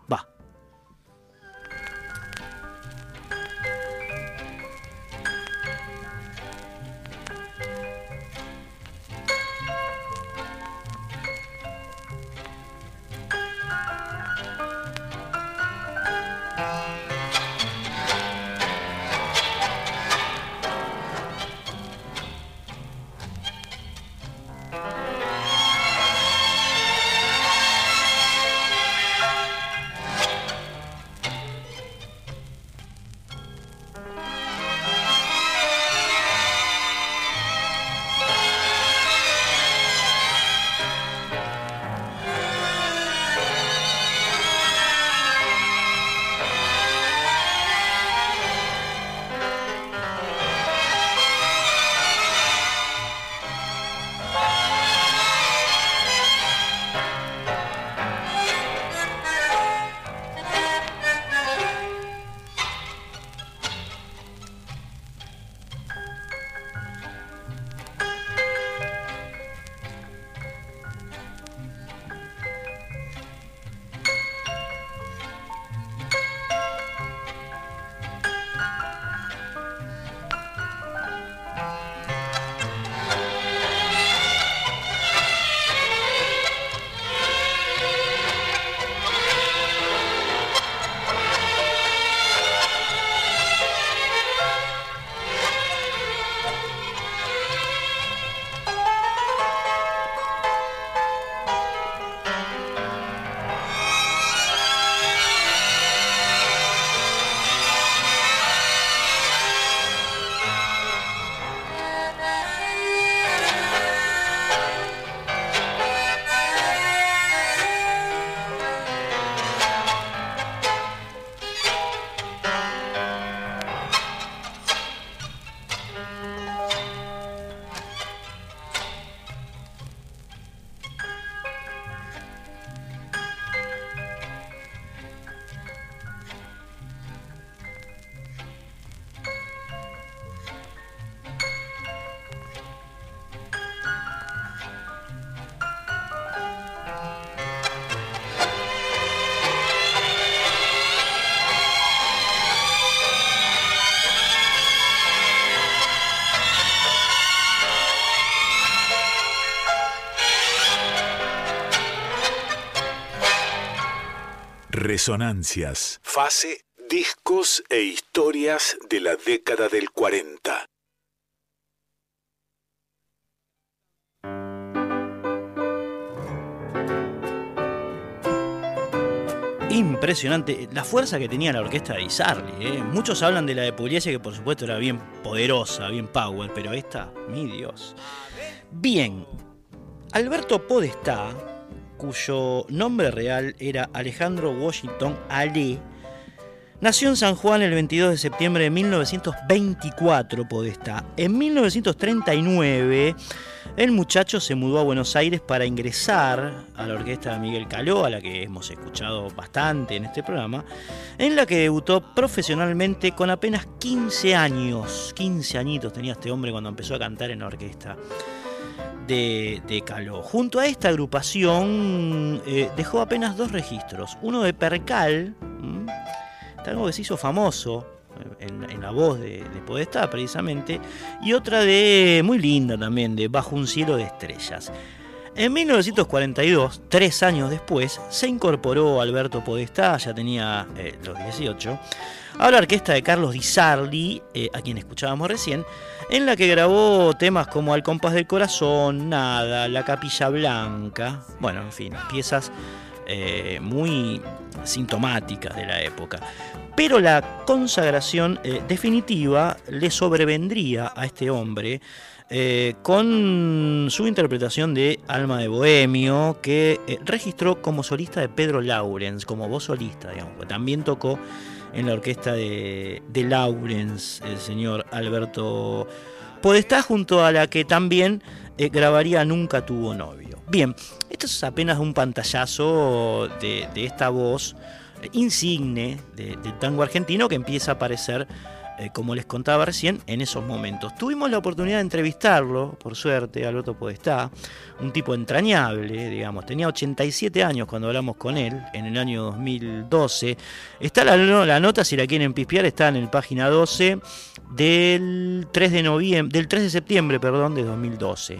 Resonancias. Fase, discos e historias de la década del 40. Impresionante la fuerza que tenía la orquesta de Isarli. ¿eh? Muchos hablan de la de Pugliese, que por supuesto era bien poderosa, bien power, pero esta, mi Dios. Bien, Alberto Podestá cuyo nombre real era Alejandro Washington Ale, Nació en San Juan el 22 de septiembre de 1924, Podestá. En 1939, el muchacho se mudó a Buenos Aires para ingresar a la orquesta de Miguel Caló, a la que hemos escuchado bastante en este programa, en la que debutó profesionalmente con apenas 15 años. 15 añitos tenía este hombre cuando empezó a cantar en la orquesta de, Caló. Junto a esta agrupación eh, dejó apenas dos registros, uno de Percal, algo que se hizo famoso eh, en, la voz de, de, Podestá precisamente, y otra de muy linda también, de Bajo un cielo de estrellas. En 1942, tres años después, se incorporó Alberto Podestá, ya tenía eh, los 18, a la orquesta de Carlos Di Sarli, a quien escuchábamos recién, en la que grabó temas como Al compás del corazón, Nada, La capilla blanca, bueno, en fin, piezas muy sintomáticas de la época pero la consagración eh, definitiva le sobrevendría a este hombre eh, con su interpretación de Alma de Bohemio, que eh, registró como solista de Pedro Laurens, como voz solista, digamos. También tocó en la orquesta de, de Laurens, el señor Alberto Podestá, junto a la que también grabaría Nunca tuvo novio. Bien, esto es apenas un pantallazo de, de esta voz insigne del tango argentino que empieza a aparecer, eh, como les contaba recién, en esos momentos. Tuvimos la oportunidad de entrevistarlo, por suerte, Alberto Podestá, un tipo entrañable, digamos, tenía 87 años cuando hablamos con él, en el año 2012. Está la, nota, si la quieren pispear, está en el página 12 del 3 de, noviembre, del 3 de septiembre perdón, de 2012.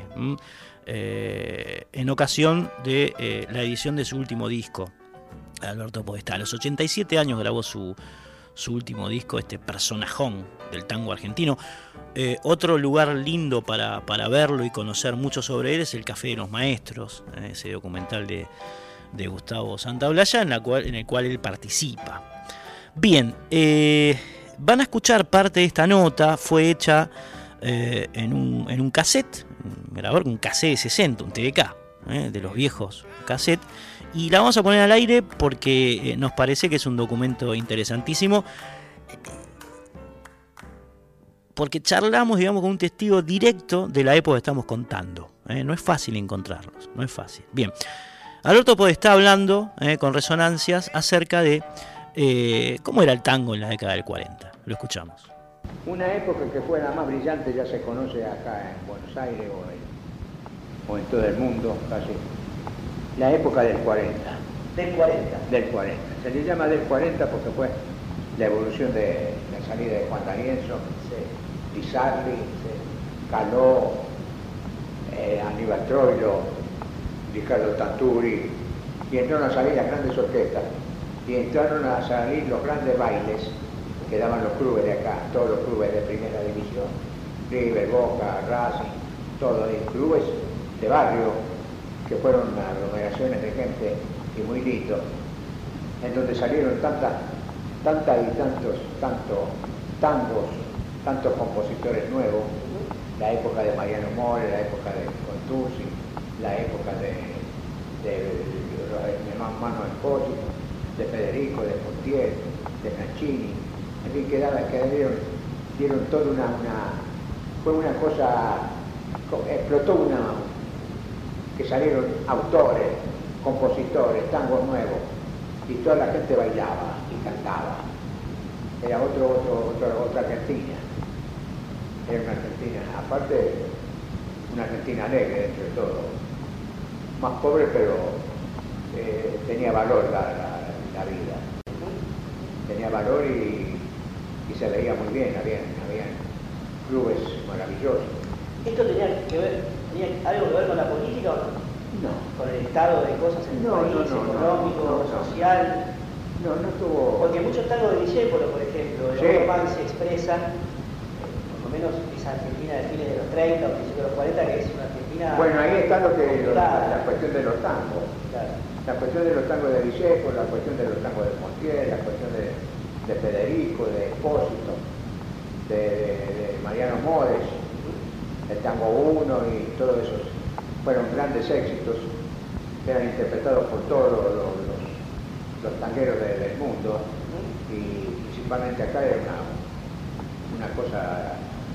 Eh, en ocasión de eh, la edición de su último disco, Alberto Podestá. A los 87 años grabó su, último disco, este personajón del tango argentino. Eh, otro lugar lindo para, verlo y conocer mucho sobre él es el Café de los Maestros, eh, ese documental de, Gustavo Santaolalla en, cual, en el cual él participa. Bien, eh, van a escuchar parte de esta nota, fue hecha en, un, en un cassette, un grabador, un cassette de 60, un TDK, de los viejos cassette y la vamos a poner al aire porque eh, nos parece que es un documento interesantísimo. Porque charlamos, digamos, con un testigo directo de la época que estamos contando. ¿eh? No es fácil encontrarlos, no es fácil. Bien, Alberto está hablando eh, con resonancias acerca de cómo era el tango en la década del 40. Lo escuchamos. Una época que fue la más brillante ya se conoce acá en Buenos Aires o en todo el mundo, casi la época del 40. Del 40. Del 40. Se le llama del 40 porque fue la evolución de la salida de Juan D'Arienzo, sí. Caló, eh, Aníbal Troilo, Ricardo Tanturi, y entraron a salir las grandes orquestas, y entraron a salir los grandes bailes que daban los clubes de acá, todos los clubes de primera división, River, Boca, Racing, todos, clubes de barrio, que fueron aglomeraciones de gente y muy lindo, en donde salieron tantas, tantas y tantos, tantos tangos, tantos compositores nuevos, la época de Mariano More, la época de Contusi, la época de, de, de, Espósito, de Federico, de Pontier, de Nancini, en fin, que, dieron, dieron toda una, una, fue una cosa, explotó una, que salieron autores, compositores, tangos nuevos, y toda la gente bailaba y cantaba. Era otro, otro, otra Argentina. Era una Argentina, aparte, una Argentina alegre dentro de todo. Más pobre, pero eh, tenía valor la, vida. Tenía valor y, se veía muy bien, había, había clubes maravillosos. ¿Esto tenía que ver ¿Tenía algo que ver con la política o no? No. ¿Con el estado de cosas en el país, económico, social? No, no estuvo... Porque muchos tangos de Discépolo, por ejemplo, de sí. los se expresan, eh, por lo menos esa Argentina de fines de los 30 o principios de los 40, que es una Argentina... Bueno, ahí está lo que, la, cuestión de los tangos. La cuestión de los tangos de Discépolo, la cuestión de los tangos de Montiel, la cuestión de, Federico, de Espósito, de Mariano Mores, el tango 1 y todos esos fueron grandes éxitos, eran interpretados por todos los, los, tangueros del mundo y, principalmente acá era una, una cosa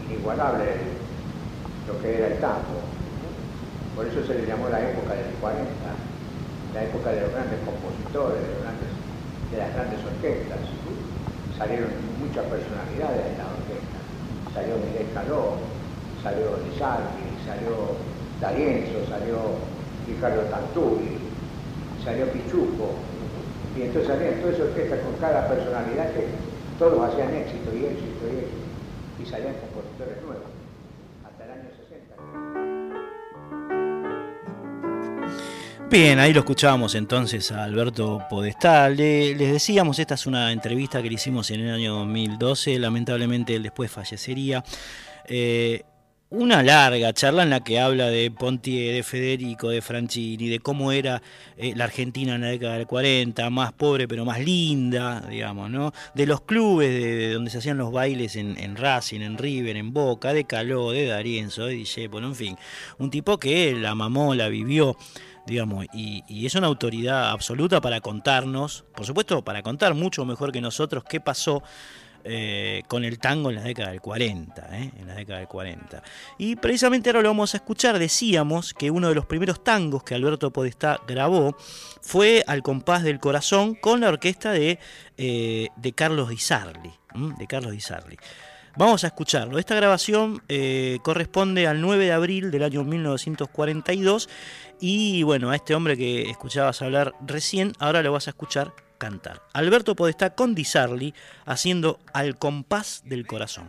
inigualable lo que era el tango. Por eso se le llamó la época del 40, la época de los grandes compositores, de, de las grandes orquestas. Salieron muchas personalidades de la orquesta. Salió Miguel Caló, salió Di salió D'Arienzo, salió Ricardo Tanturi, salió Pichuco. Y entonces salían todas esas orquestas con cada personalidad que todos hacían éxito y éxito y éxito. Y salían compositores nuevos. Bien, ahí lo escuchábamos entonces a Alberto Podestá. les decíamos, esta es una entrevista que le hicimos en el año 2012, lamentablemente él después fallecería. Eh, una larga charla en la que habla de Ponti, de Federico, de Franchini, de cómo era eh, la Argentina en la década del 40, más pobre pero más linda, digamos, ¿no? De los clubes de, donde se hacían los bailes en, Racing, en River, en Boca, de Caló, de Darienzo, de Discepolo, en fin. Un tipo que la mamó, la vivió digamos, y, es una autoridad absoluta para contarnos, por supuesto, para contar mucho mejor que nosotros qué pasó eh, con el tango en la década del 40, ¿eh? en la década del 40. Y precisamente ahora lo vamos a escuchar, decíamos que uno de los primeros tangos que Alberto Podestá grabó fue Al compás del corazón con la orquesta de, eh, de Carlos Di Sarli, de Carlos. Vamos a escucharlo. Esta grabación corresponde al 9 de abril del año 1942 y bueno, a este hombre que escuchabas hablar recién, ahora lo vas a escuchar cantar. Alberto Podestá con Di Sarli haciendo al compás del corazón.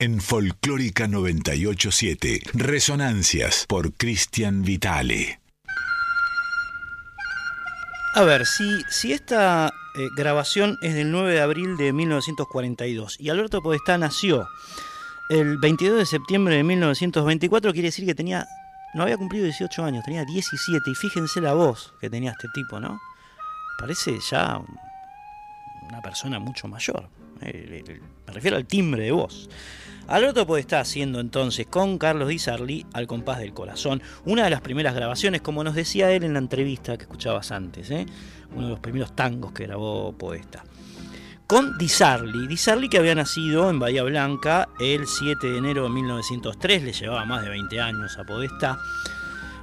En Folclórica 987. Resonancias por Cristian Vitale. A ver, si, si esta eh, grabación es del 9 de abril de 1942 y Alberto Podestá nació el 22 de septiembre de 1924, quiere decir que tenía no había cumplido 18 años, tenía 17 y fíjense la voz que tenía este tipo, ¿no? Parece ya una persona mucho mayor. Eh, me refiero al timbre de voz. Alberto puede estar haciendo entonces con Carlos Di Sarli al compás del corazón, una de las primeras grabaciones, como nos decía él en la entrevista que escuchabas antes, ¿eh? uno de los primeros tangos que grabó Podesta. Con Di Sarli, Di Sarli que había nacido en Bahía Blanca el 7 de enero de 1903, le llevaba más de 20 años a Podesta.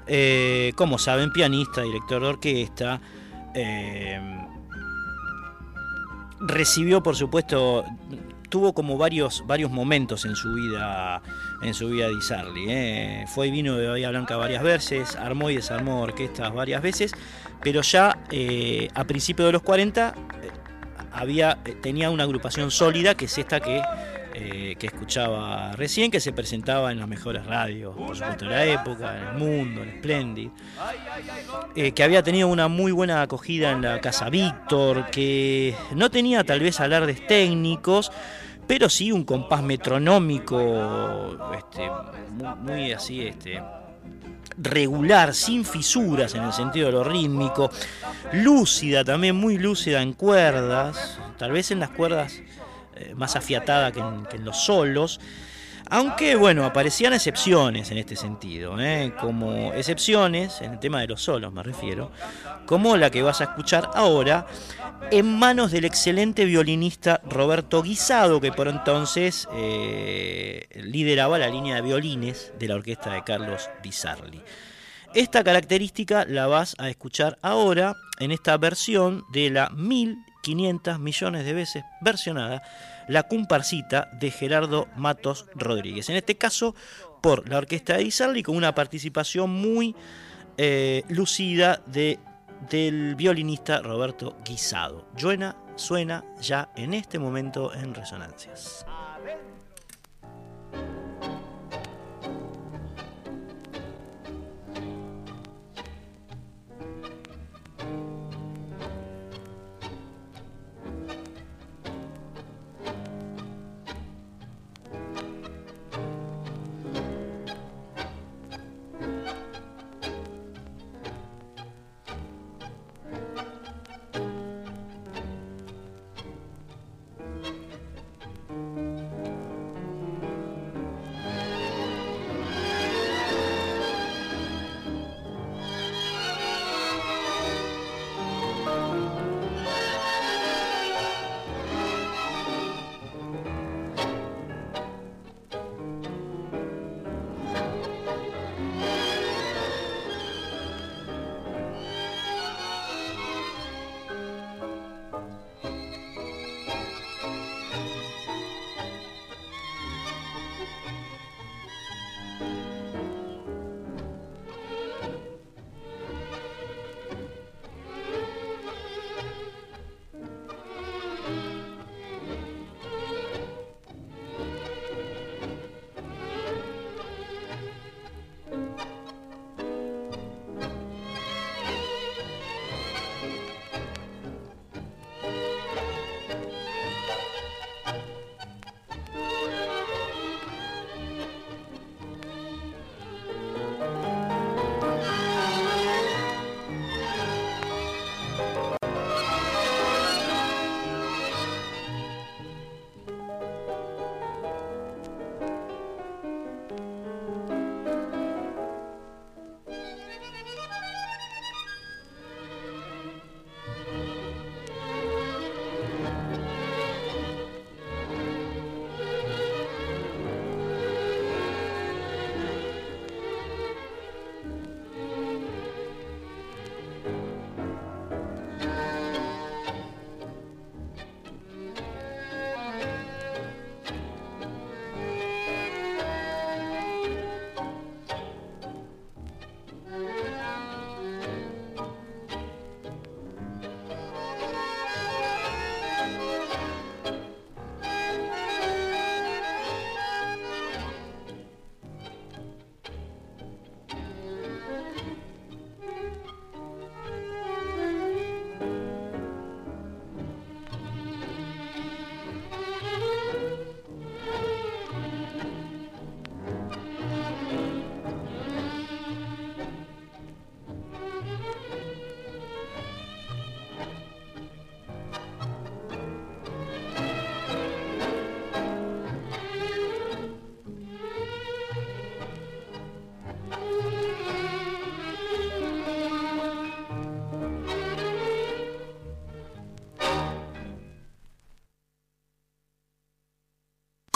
Eh, como saben, pianista, director de orquesta. Eh, recibió, por supuesto, tuvo como varios, varios momentos en su vida en su vida Di Sarli. ¿eh? Fue y vino de Bahía Blanca varias veces, armó y desarmó orquestas varias veces, pero ya eh, a principios de los 40 eh, había, tenía una agrupación sólida, que es esta que eh, que escuchaba recién, que se presentaba en las mejores radios, por supuesto, de la época, en el mundo, en Splendid, eh, que había tenido una muy buena acogida en la Casa Víctor, que no tenía tal vez alardes técnicos, pero sí un compás metronómico este, muy, así, este, regular, sin fisuras en el sentido de lo rítmico, lúcida también, muy lúcida en cuerdas, tal vez en las cuerdas eh, más afiatada que en, los solos. Aunque bueno, aparecían excepciones en este sentido, ¿eh? como excepciones, en el tema de los solos me refiero, como la que vas a escuchar ahora, en manos del excelente violinista Roberto Guisado, que por entonces eh, lideraba la línea de violines de la orquesta de Carlos Di Sarli. Esta característica la vas a escuchar ahora en esta versión de la 1000 500 millones de veces versionada la comparsita de Gerardo Matos Rodríguez. En este caso, por la orquesta de Isarli, con una participación muy eh, lucida de, del violinista Roberto Guisado. Suena, suena ya en este momento en Resonancias.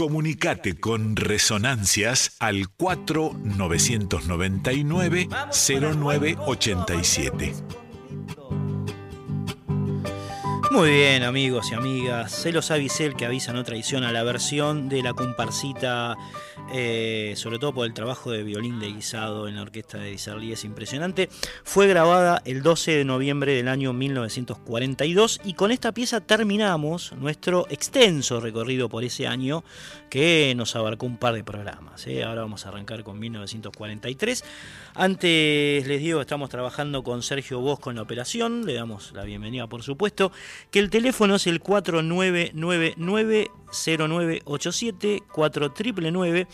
Comunicate con Resonancias al 4999 0987. Muy bien, amigos y amigas. Se los avisé el que avisa no traiciona la versión de la comparsita eh, sobre todo por el trabajo de violín de Guisado en la orquesta de Disarli, es impresionante. Fue grabada el 12 de noviembre del año 1942 y con esta pieza terminamos nuestro extenso recorrido por ese año que nos abarcó un par de programas. ¿eh? Ahora vamos a arrancar con 1943. Antes les digo, estamos trabajando con Sergio Bosco en la operación, le damos la bienvenida por supuesto, que el teléfono es el 4999 0987 4999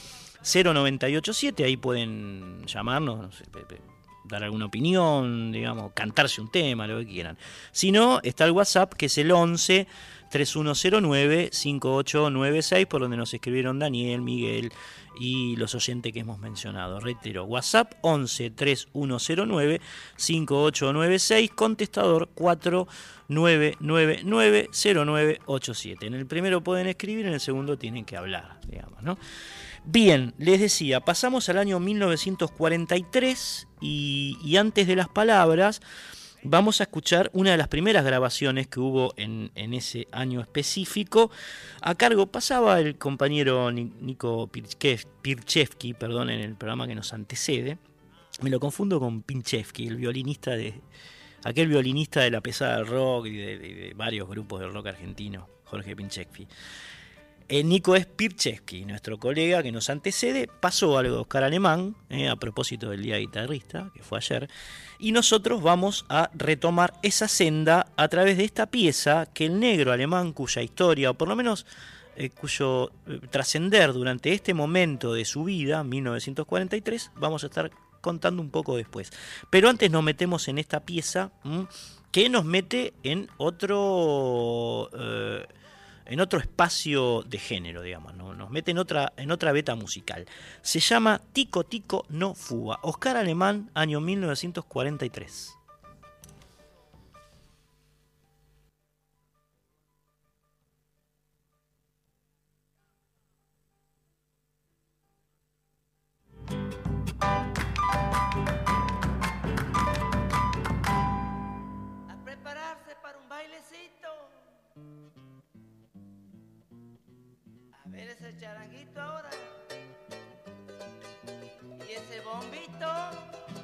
0987, ahí pueden llamarnos, dar alguna opinión, digamos, cantarse un tema, lo que quieran. Si no, está el WhatsApp que es el 11 3109 5896, por donde nos escribieron Daniel, Miguel y los oyentes que hemos mencionado. Reitero, WhatsApp 11 3109 5896, contestador 4999 0987. En el primero pueden escribir, en el segundo tienen que hablar, digamos, ¿no? Bien, les decía, pasamos al año 1943 y, antes de las palabras vamos a escuchar una de las primeras grabaciones que hubo en, ese año específico. A cargo pasaba el compañero Nico Pirchevsky, perdón, en el programa que nos antecede. Me lo confundo con Pinchevsky, el violinista de. aquel violinista de la pesada del rock y de, varios grupos del rock argentino, Jorge Pinchevsky. Eh, Nico es Pirchevsky, nuestro colega que nos antecede, pasó algo de Oscar Alemán, eh, a propósito del Día Guitarrista, que fue ayer, y nosotros vamos a retomar esa senda a través de esta pieza que el negro alemán, cuya historia, o por lo menos eh, cuyo eh, trascender durante este momento de su vida, 1943, vamos a estar contando un poco después. Pero antes nos metemos en esta pieza que nos mete en otro... En otro espacio de género, digamos, nos mete en otra, en otra beta musical. Se llama Tico Tico No Fuga. Oscar Alemán, año 1943. Charanguito ahora. Y ese bombito.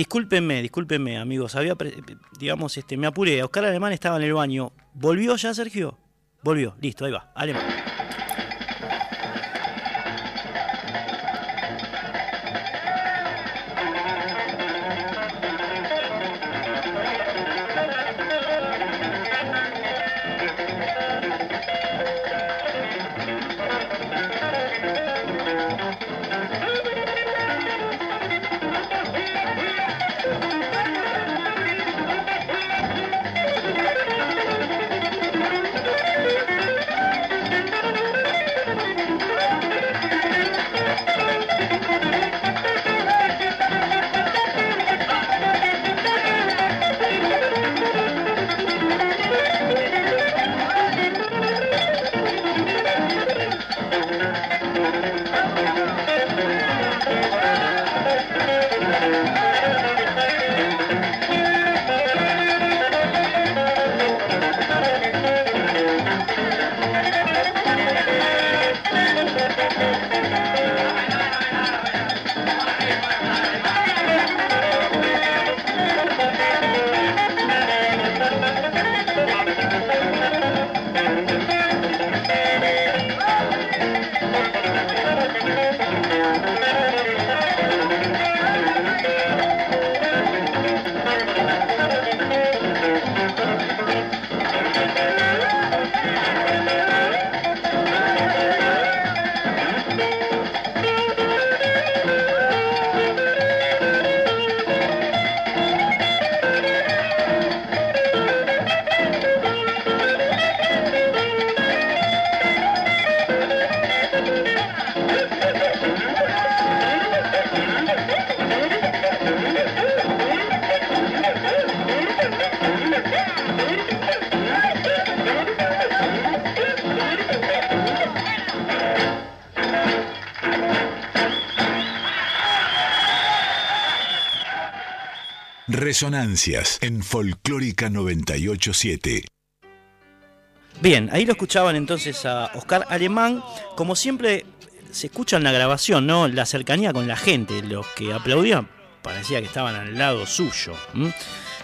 Discúlpenme, discúlpenme, amigos. Había, digamos, este, me apuré. Oscar Alemán estaba en el baño. ¿Volvió ya, Sergio? Volvió. Listo, ahí va. Alemán. Resonancias en Folclórica 987. Bien, ahí lo escuchaban entonces a Oscar Alemán. Como siempre se escucha en la grabación, ¿no? La cercanía con la gente, los que aplaudían parecía que estaban al lado suyo.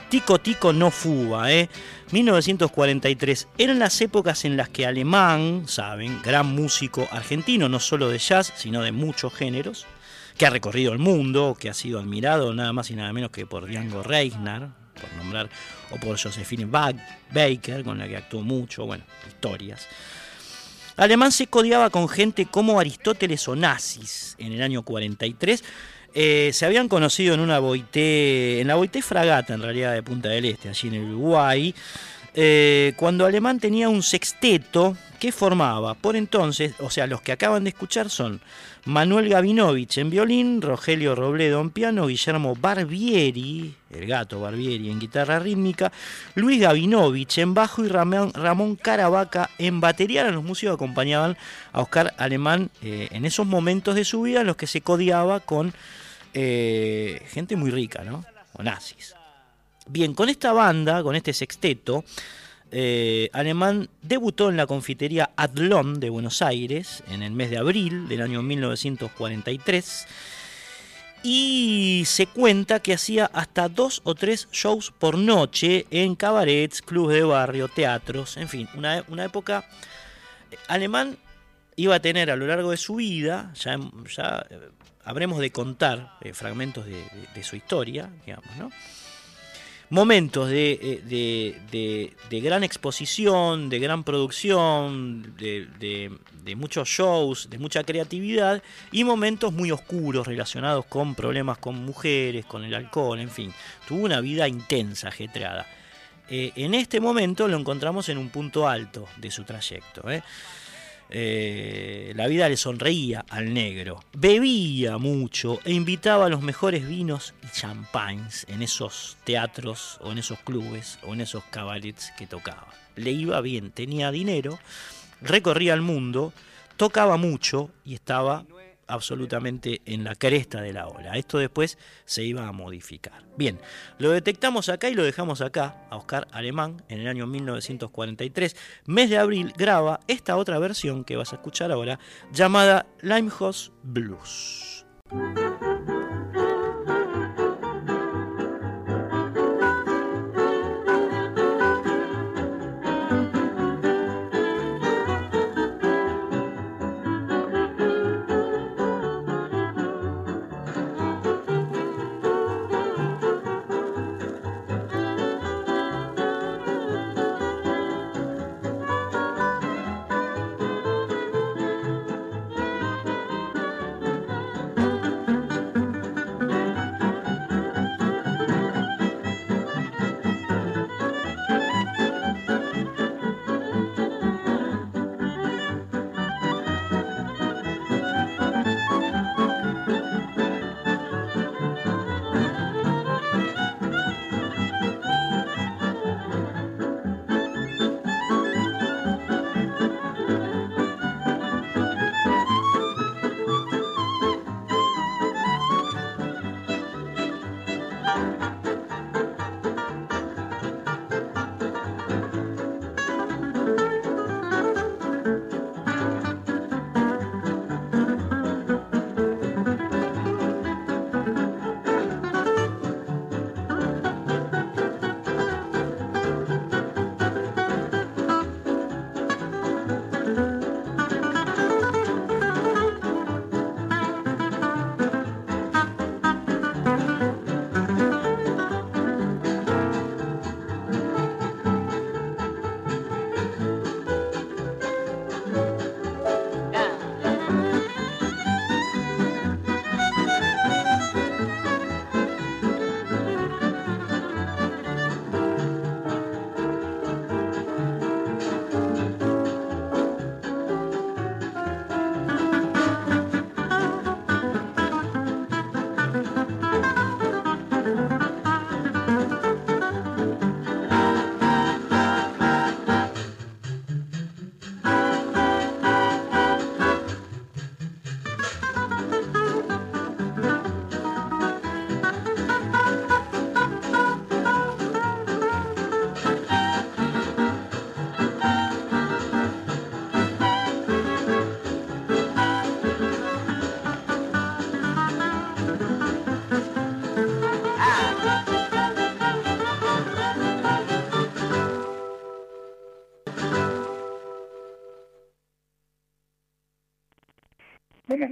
Tico Tico no fuba, ¿eh? 1943. Eran las épocas en las que Alemán, saben, gran músico argentino, no solo de jazz, sino de muchos géneros, que ha recorrido el mundo, que ha sido admirado nada más y nada menos que por Django Reinhardt, por nombrar, o por Josephine Baker, con la que actuó mucho, bueno, historias. Alemán se codiaba con gente como Aristóteles o nazis en el año 43 eh, se habían conocido en una boité, en la boité fragata en realidad de Punta del Este, allí en el Uruguay, eh, cuando Alemán tenía un sexteto que formaba por entonces, o sea, los que acaban de escuchar son Manuel Gavinovich en violín, Rogelio Robledo en piano, Guillermo Barbieri, el gato Barbieri en guitarra rítmica, Luis Gavinovich en bajo y Ramón, Ramón Caravaca en batería. Los músicos acompañaban a Oscar Alemán eh, en esos momentos de su vida en los que se codiaba con eh, gente muy rica, ¿no? O nazis. Bien, con esta banda, con este sexteto, eh, Alemán debutó en la confitería Adlon de Buenos Aires en el mes de abril del año 1943 y se cuenta que hacía hasta dos o tres shows por noche en cabarets, clubes de barrio, teatros, en fin, una, época... Alemán iba a tener a lo largo de su vida, ya, ya habremos de contar eh, fragmentos de, su historia, digamos, ¿no? Momentos eh, de, de, gran exposición, de gran producción, de, muchos shows, de mucha creatividad y momentos muy oscuros relacionados con problemas con mujeres, con el alcohol, en fin. Tuvo una vida intensa, ajetreada. Eh, en este momento lo encontramos en un punto alto de su trayecto. Eh, la vida le sonreía al negro. Bebía mucho e invitaba a los mejores vinos y champagnes en esos teatros o en esos clubes o en esos cabarets que tocaba. Le iba bien, tenía dinero, recorría el mundo, tocaba mucho y estaba absolutamente en la cresta de la ola. Esto después se iba a modificar. Bien, lo detectamos acá y lo dejamos acá a Oscar Alemán en el año 1943. Mes de abril graba esta otra versión que vas a escuchar ahora llamada Limehouse Blues.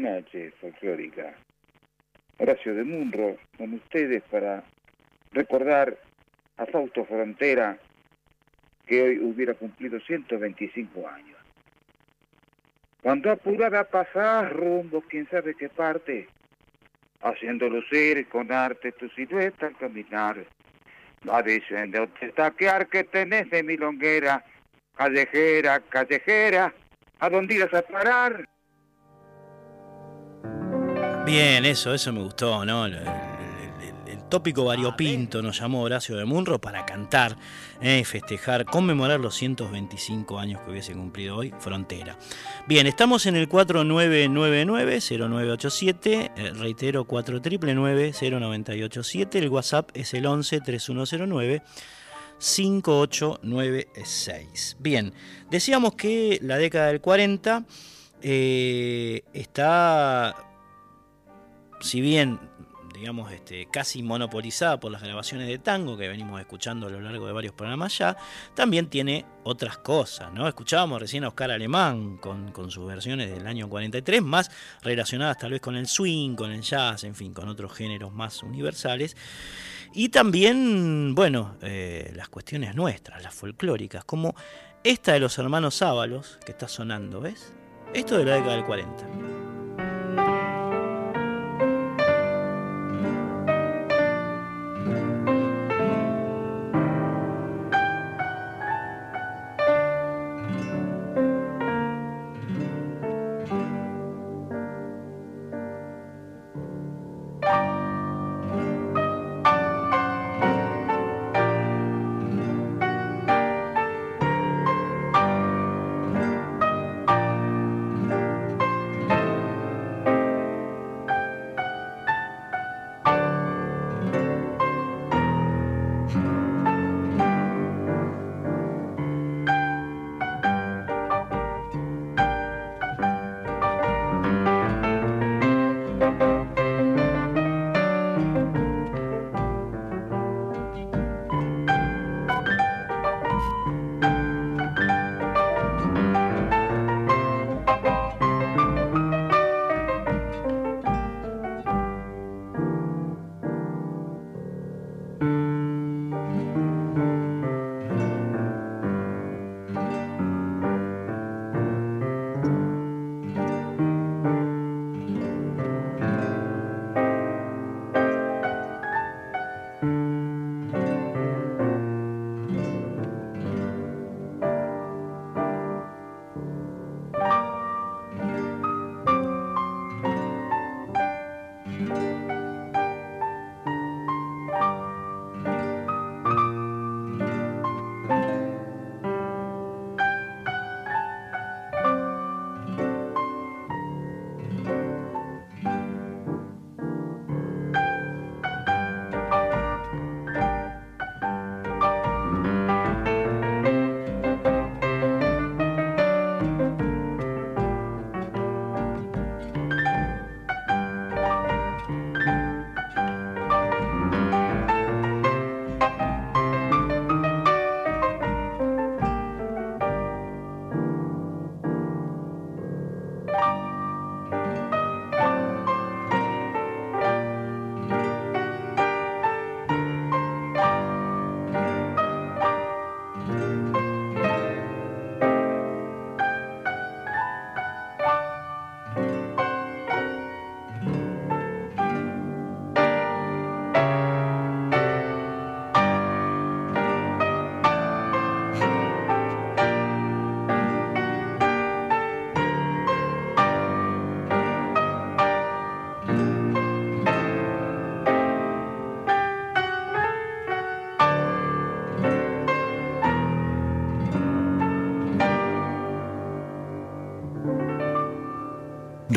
Noches, folclórica. Horacio de Munro, con ustedes para recordar a Fausto Frontera, que hoy hubiera cumplido 125 años. Cuando apurada pasar rumbo, quién sabe qué parte, haciendo lucir con arte tu silueta al caminar. Va diciendo, destaquear que tenés de milonguera, callejera, callejera, ¿a dónde irás a parar? Bien, eso, eso me gustó, ¿no? El, el- el- el tópico variopinto nos llamó Horacio de Munro para cantar, eh, festejar, conmemorar los 125 años que hubiese cumplido hoy Frontera. Bien, estamos en el 4999-0987, eh, reitero 4999-0987, el WhatsApp es el 11-3109. 5896. Bien, decíamos que la década del 40 eh, está si bien, digamos, este, casi monopolizada por las grabaciones de tango que venimos escuchando a lo largo de varios programas ya, también tiene otras cosas, ¿no? Escuchábamos recién a Oscar Alemán con, con sus versiones del año 43, más relacionadas tal vez con el swing, con el jazz, en fin, con otros géneros más universales. Y también, bueno, eh, las cuestiones nuestras, las folclóricas, como esta de los hermanos Ábalos, que está sonando, ¿ves? Esto de la década del 40.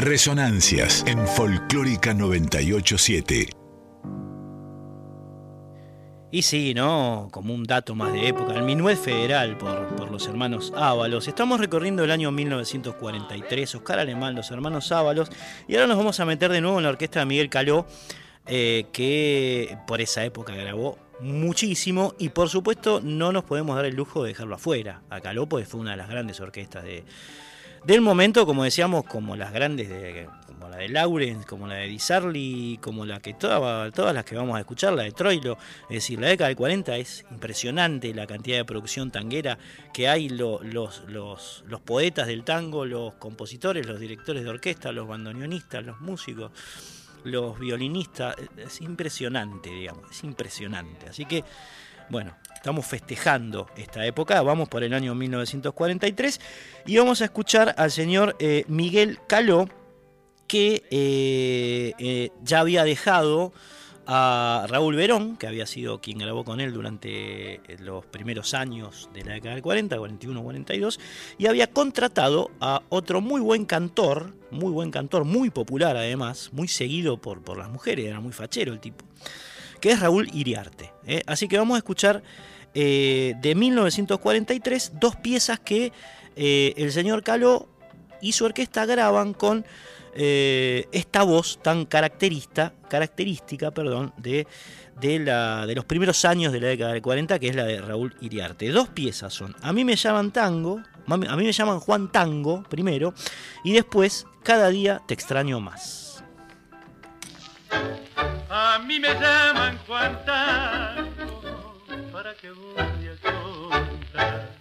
Resonancias en Folclórica 987. Y sí, ¿no? Como un dato más de época, el Minuet Federal por, por los hermanos Ábalos. Estamos recorriendo el año 1943, Oscar Alemán, los hermanos Ábalos, y ahora nos vamos a meter de nuevo en la orquesta de Miguel Caló, eh, que por esa época grabó muchísimo y por supuesto no nos podemos dar el lujo de dejarlo afuera. A Caló pues fue una de las grandes orquestas de, del momento, como decíamos, como las grandes de, como la de Lawrence, como la de Di Sarli, como la que todas todas las que vamos a escuchar, la de Troilo, es decir, la década del 40 es impresionante la cantidad de producción tanguera que hay, los, los, los poetas del tango, los compositores, los directores de orquesta, los bandoneonistas, los músicos, los violinistas, es impresionante, digamos, es impresionante. Así que, bueno, estamos festejando esta época, vamos por el año 1943 y vamos a escuchar al señor eh, Miguel Caló, que eh, eh, ya había dejado a Raúl Verón, que había sido quien grabó con él durante los primeros años de la década del 40, 41, 42, y había contratado a otro muy buen cantor, muy buen cantor, muy popular además, muy seguido por, por las mujeres, era muy fachero el tipo, que es Raúl Iriarte. ¿eh? Así que vamos a escuchar de 1943 dos piezas que el señor Caló y su orquesta graban con eh, esta voz tan característica, característica perdón, de, de, la, de los primeros años de la década del 40, que es la de Raúl Iriarte. Dos piezas son, a mí me llaman tango, a mí me llaman Juan Tango primero, y después, cada día te extraño más. A mí me llaman Juan Tango, para que voy a contar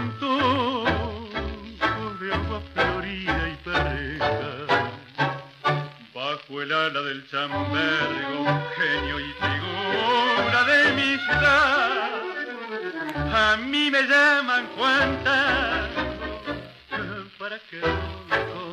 mantos de agua florida y pareja, bajo el ala del chambergo, genio y figura de mi ciudad. A mí me llaman Juanta, para que no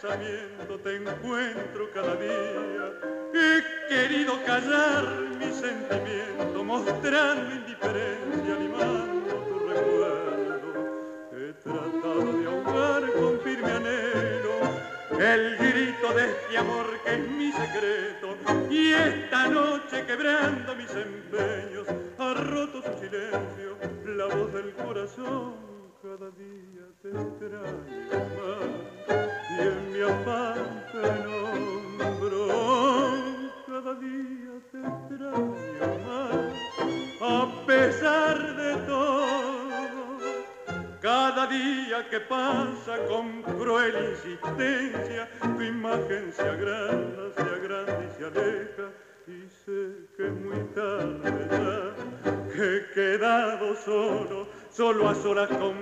te encuentro cada día. He querido callar mi sentimiento, mostrando indiferencia, solo a solas con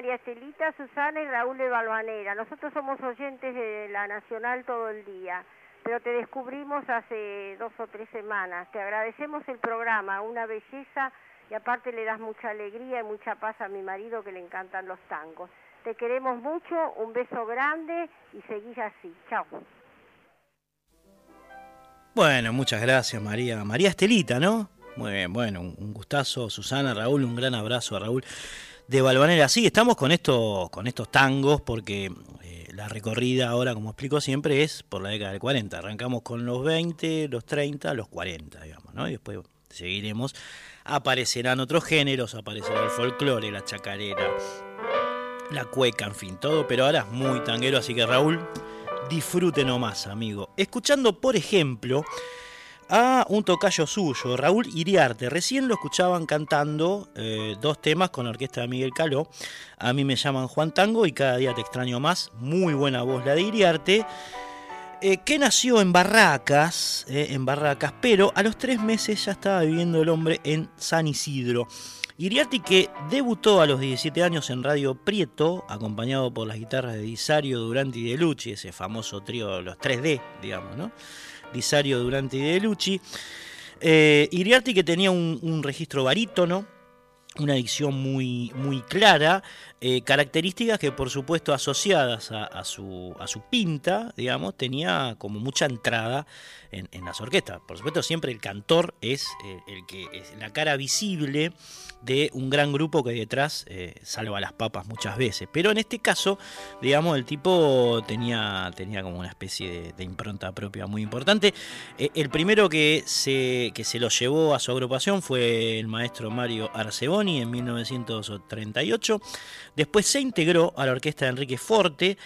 María Celita, Susana y Raúl de Balvanera. Nosotros somos oyentes de la Nacional todo el día pero te descubrimos hace dos o tres semanas. Te agradecemos el programa, una belleza y aparte le das mucha alegría y mucha paz a mi marido que le encantan los tangos. Te queremos mucho, un beso grande y seguís así. Chao. Bueno, muchas gracias María. María Estelita, ¿no? Muy bien, bueno, un gustazo. Susana, Raúl, un gran abrazo a Raúl de Balvanera. Sí, estamos con estos, con estos tangos porque la recorrida ahora, como explico siempre, es por la década del 40. Arrancamos con los 20, los 30, los 40, digamos, ¿no? Y después seguiremos. Aparecerán otros géneros, aparecerá el folclore, la chacarera, la cueca, en fin, todo, pero ahora es muy tanguero, así que Raúl, disfrute nomás, amigo. Escuchando, por ejemplo, a un tocayo suyo, Raúl Iriarte. Recién lo escuchaban cantando eh, dos temas con la orquesta de Miguel Caló. A mí me llaman Juan Tango y cada día te extraño más. Muy buena voz la de Iriarte. Eh, que nació en Barracas, eh, en Barracas, pero a los tres meses ya estaba viviendo el hombre en San Isidro. Iriarte que debutó a los 17 años en Radio Prieto, acompañado por las guitarras de Disario, Durante y De Lucci, ese famoso trío, los 3D, digamos, ¿no? Disario Durante y De Lucci. Eh, que tenía un, registro barítono, una dicción muy, muy clara, eh, características que por supuesto asociadas a, su, a su pinta, digamos, tenía como mucha entrada en, las orquestas. Por supuesto siempre el cantor es eh, el que es la cara visible de un gran grupo que detrás eh, salva las papas muchas veces. Pero en este caso, digamos, el tipo tenía, tenía como una especie de, impronta propia muy importante. El primero que se, que se lo llevó a su agrupación fue el maestro Mario Arceboni en 1938. Después se integró a la orquesta de Enrique Forte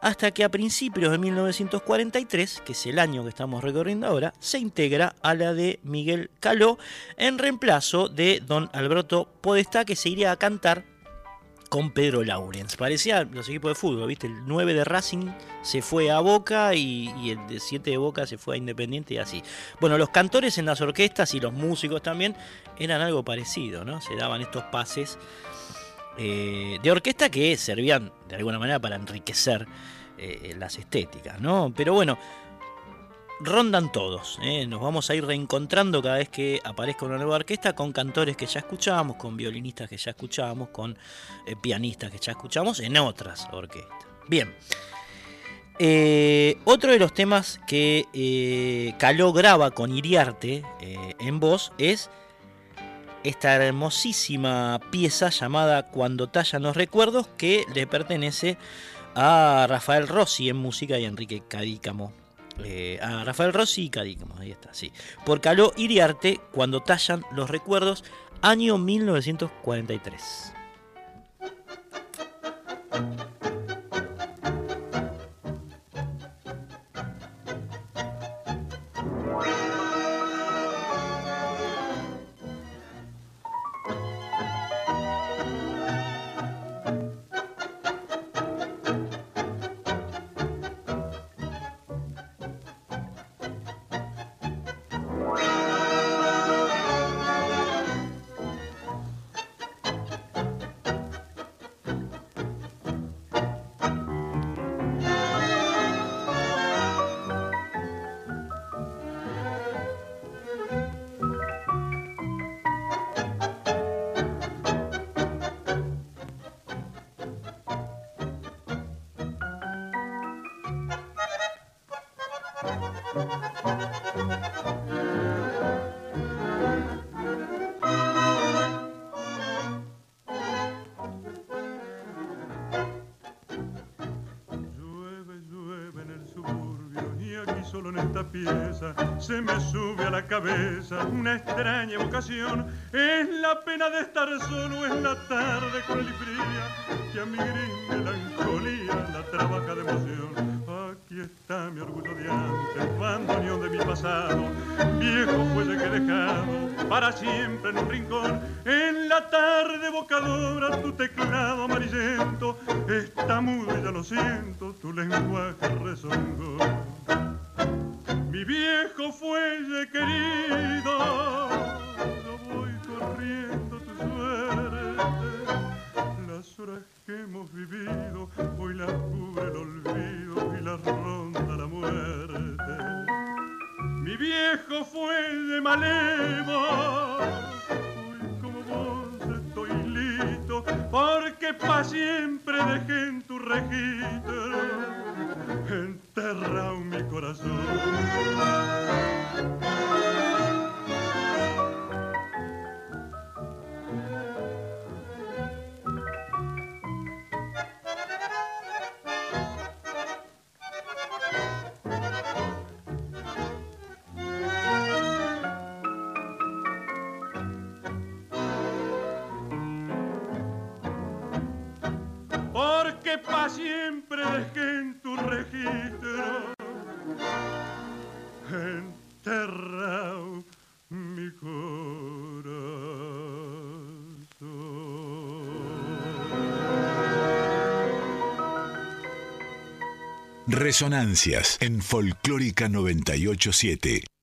hasta que a principios de 1943, que es el año que estamos recorriendo ahora, se integra a la de Miguel Caló en reemplazo de don Alberto Podestá, que se iría a cantar con Pedro Laurens. Parecía los equipos de fútbol, ¿viste? El 9 de Racing se fue a Boca y, el de 7 de Boca se fue a Independiente y así. Bueno, los cantores en las orquestas y los músicos también eran algo parecido, ¿no? Se daban estos pases eh, de orquesta que servían de alguna manera para enriquecer eh, las estéticas, ¿no? Pero bueno, rondan todos, ¿eh? nos vamos a ir reencontrando cada vez que aparezca una nueva orquesta con cantores que ya escuchábamos, con violinistas que ya escuchábamos, con pianistas que ya escuchamos en otras orquestas. Bien. otro de los temas que Caló graba con Iriarte en voz es esta hermosísima pieza llamada Cuando tallan los recuerdos que le pertenece a Rafael Rossi en música y Enrique Cadícamo. Eh, a Rafael Rossi y Cadícamo, ahí está, sí. Por Caló Iriarte, Cuando tallan los recuerdos, año 1943. Se me sube a la cabeza una extraña evocación. Es la pena de estar solo en la tarde cruel y fría que a mi gris melancolía la trabaja de emoción. Aquí está mi orgullo de antes, bandoneón de mi pasado, viejo fuelle que he dejado para siempre en un rincón. En la tarde evocadora tu teclado amarillento está mudo y ya lo siento, tu lenguaje rezongó. Mi viejo fuelle querido, yo voy corriendo tu suerte. Las horas que hemos vivido, hoy las cubre el olvido y las ronda la muerte. Mi viejo fuelle malevo, porque pa' siempre dejé en tu registro enterrado mi corazón. Porque pa' siempre dejé en tu registro enterrado mi Resonancias en Folclórica 987.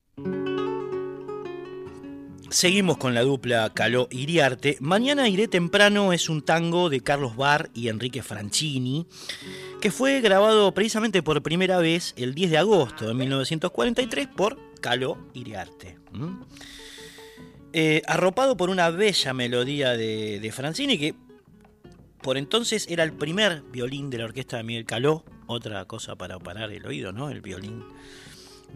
Seguimos con la dupla Caló Iriarte. Mañana iré temprano es un tango de Carlos Barr y Enrique Franchini, que fue grabado precisamente por primera vez el 10 de agosto de 1943 por Caló Iriarte. Eh, arropado por una bella melodía de, de Franchini, que por entonces era el primer violín de la orquesta de Miguel Caló, otra cosa para parar el oído, ¿no? El violín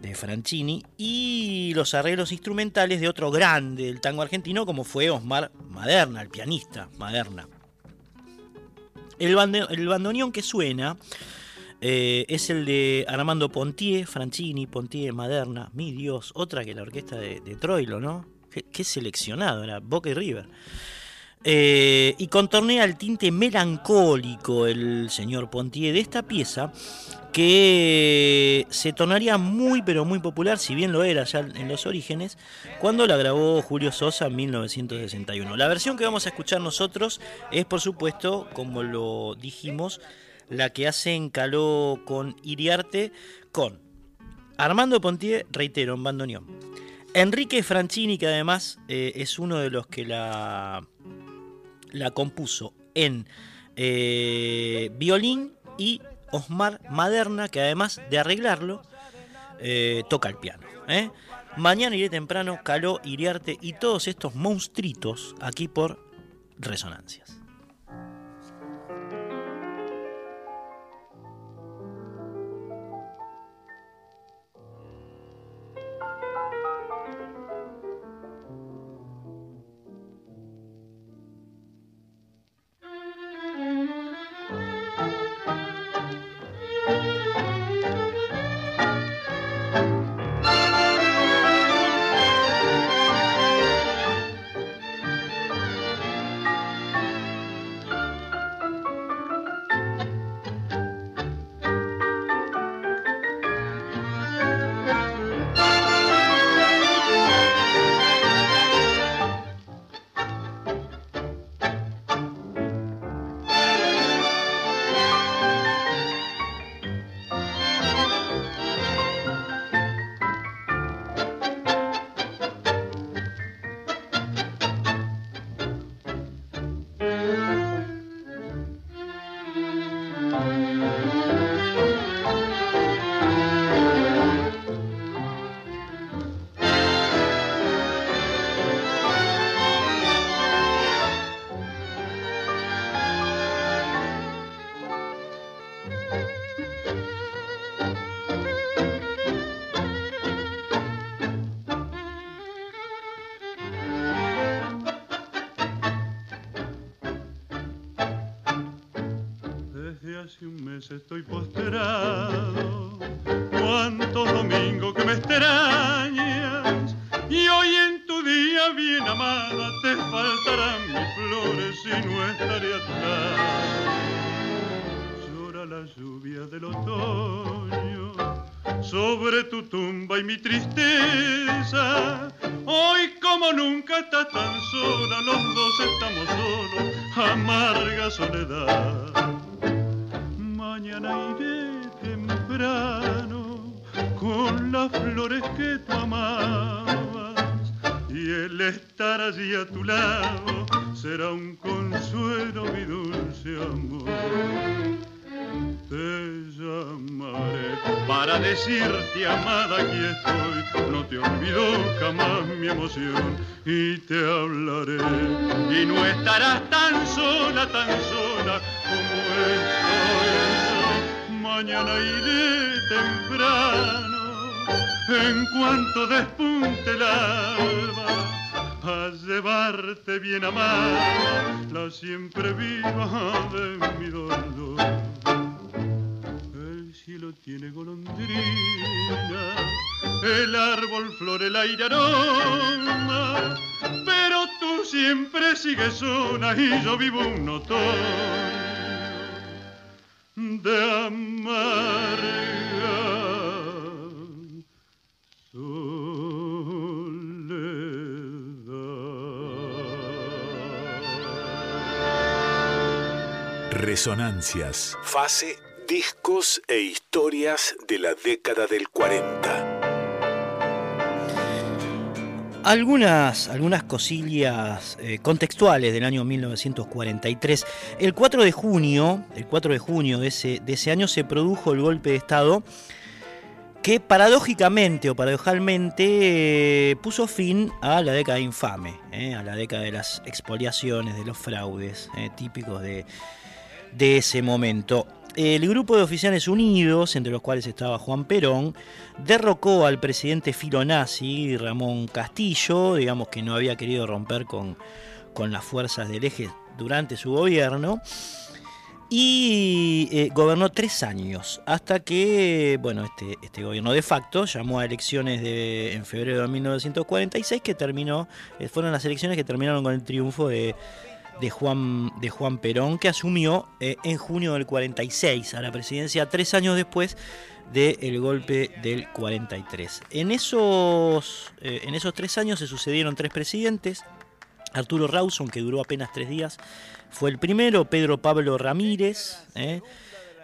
de Franchini y los arreglos instrumentales de otro grande del tango argentino como fue Osmar Maderna, el pianista Maderna. El, el bandoneón que suena eh, es el de Armando Pontier, Franchini, Pontier, Maderna, mi Dios, otra que la orquesta de, de Troilo, ¿no? Qué, qué, seleccionado, era Boca y River. Eh, y contornea el tinte melancólico el señor Pontier de esta pieza que se tornaría muy pero muy popular, si bien lo era ya en los orígenes, cuando la grabó Julio Sosa en 1961. La versión que vamos a escuchar nosotros es por supuesto, como lo dijimos, la que hacen Caló con Iriarte con Armando Pontier, reitero, en bandoneón. Enrique Franchini, que además eh, es uno de los que la, la compuso en eh, violín y Osmar Maderna, que además de arreglarlo, eh, toca el piano. ¿eh? Mañana iré temprano, Caló, Iriarte y todos estos monstruitos aquí por Resonancias. Mi dolor. Cielo tiene golondrina, el árbol flor, el aire aroma, pero tú siempre sigues sola y yo vivo un otoño Resonancias. Fase Discos e historias de la década del 40. Algunas, algunas cosillas eh, contextuales del año 1943. El 4 de junio, el 4 de junio de ese, de ese año se produjo el golpe de Estado que paradójicamente o paradojalmente eh, puso fin a la década infame, eh, a la década de las expoliaciones, de los fraudes típicos de, de ese momento. El grupo de oficiales unidos, entre los cuales estaba Juan Perón, derrocó al presidente filonazi Ramón Castillo, digamos que no había querido romper con, con las fuerzas del eje durante su gobierno, y eh, gobernó tres años, hasta que, bueno, este, este gobierno de facto llamó a elecciones de, en febrero de 1946, que terminó, eh, fueron las elecciones que terminaron con el triunfo de de Juan, de Juan Perón, que asumió eh, en junio del 46 a la presidencia, tres años después del golpe del 43. En esos, eh, en esos tres años se sucedieron tres presidentes. Arturo Rawson, que duró apenas tres días, fue el primero. Pedro Pablo Ramírez, eh,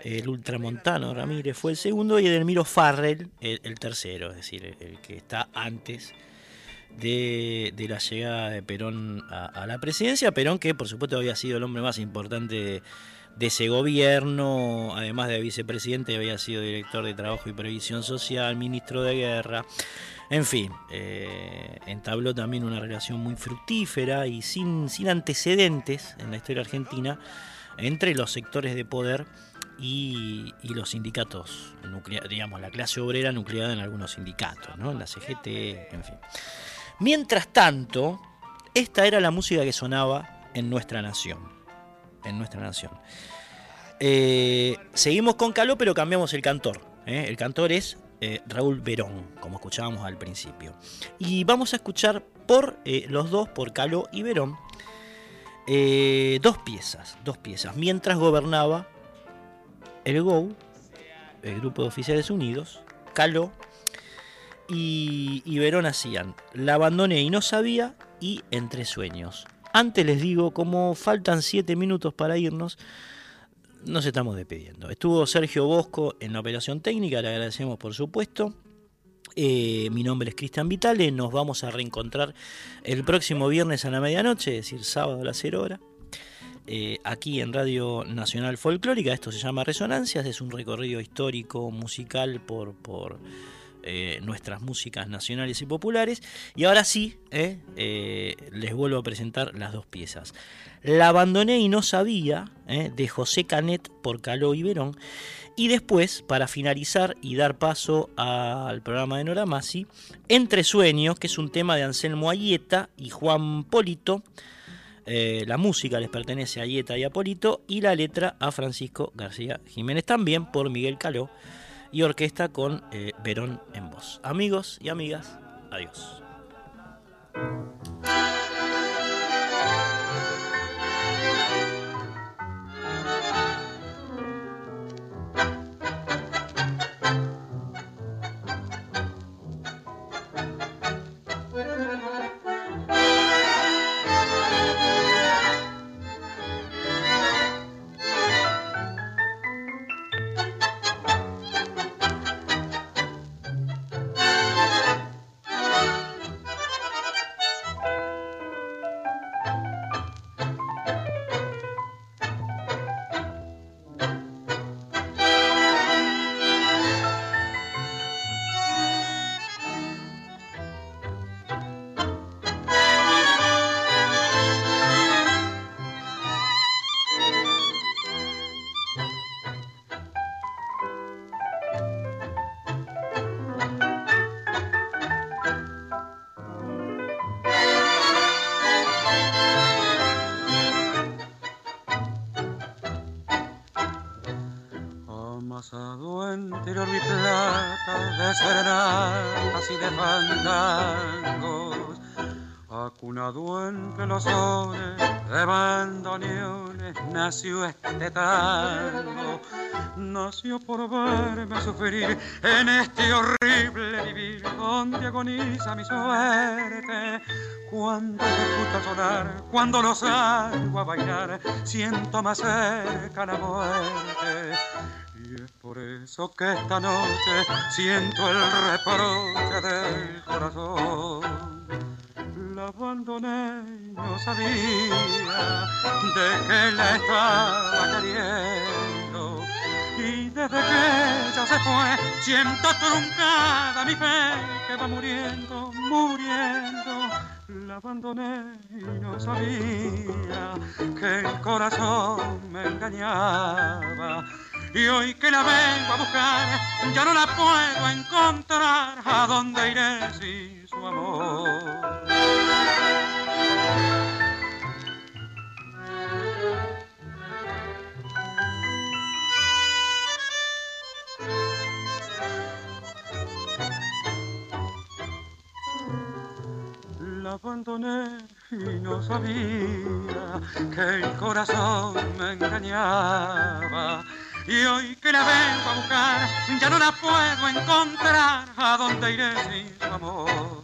el ultramontano Ramírez, fue el segundo. Y Edelmiro Farrell, el, tercero, es decir, el que está antes de, la llegada de Perón a, la presidencia. Perón, que por supuesto había sido el hombre más importante de, ese gobierno, además de vicepresidente, había sido director de Trabajo y Previsión Social, ministro de Guerra. En fin, eh, entabló también una relación muy fructífera y sin, sin antecedentes en la historia argentina entre los sectores de poder y, los sindicatos, digamos, la clase obrera nucleada en algunos sindicatos, ¿no? la CGT, en fin. Mientras tanto, esta era la música que sonaba en nuestra nación. En nuestra nación. Eh, seguimos con Caló, pero cambiamos el cantor. ¿eh? El cantor es eh, Raúl Verón, como escuchábamos al principio. Y vamos a escuchar por los dos, por Caló y Verón, dos piezas, dos piezas. Mientras gobernaba el GO, el Grupo de Oficiales Unidos, Caló y, Verón hacían La abandoné y no sabía y Entre sueños. Antes les digo, como faltan siete minutos para irnos, nos estamos despidiendo. Estuvo Sergio Bosco en la operación técnica, le agradecemos por supuesto. Eh, mi nombre es Cristian Vitale, nos vamos a reencontrar el próximo viernes a la medianoche, es decir, sábado a las 0 horas. Eh, aquí en Radio Nacional Folclórica, esto se llama Resonancias, es un recorrido histórico, musical por, por eh, nuestras músicas nacionales y populares. Y ahora sí, eh, eh, les vuelvo a presentar las dos piezas. La abandoné y no sabía, de José Canet por Caló y Verón. Y después, para finalizar y dar paso al programa de Nora Masi, Entre Sueños, que es un tema de Anselmo Ayeta y Juan Polito, la música les pertenece a Ieta y a Polito y la letra a Francisco García Jiménez, también por Miguel Caló y orquesta con eh, Verón en voz. Amigos y amigas, adiós. De fandangos, acunado entre los sones de bandoneones, nació este tango. Nació por verme sufrir en este horrible vivir donde agoniza mi suerte. Cuando se escucha sonar, cuando lo salgo a bailar, siento más cerca la muerte. Por eso que esta noche siento el reproche del corazón. La abandoné y no sabía de qué la estaba queriendo. Y desde que ella se fue, siento truncada mi fe que va muriendo, muriendo. La abandoné y no sabía que el corazón me engañaba. Y hoy que la vengo a buscar, ya no la puedo encontrar. ¿A dónde iré sin su amor? La abandoné y no sabía que el corazón me engañaba. Y hoy que la vengo a buscar, ya no la puedo encontrar. ¿A dónde iré sin su amor?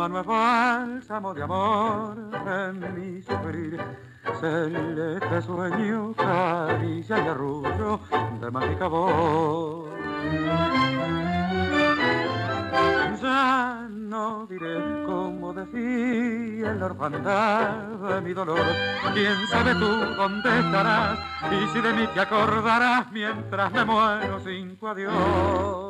Mano es bálsamo de amor en mi sufrir. Celeste sueño, caricia y arrullo de mágica voz. no diré cómo decía la orfandad de mi dolor. Quién sabe tú dónde estarás y si de mí te acordarás mientras me muero sin tu adiós.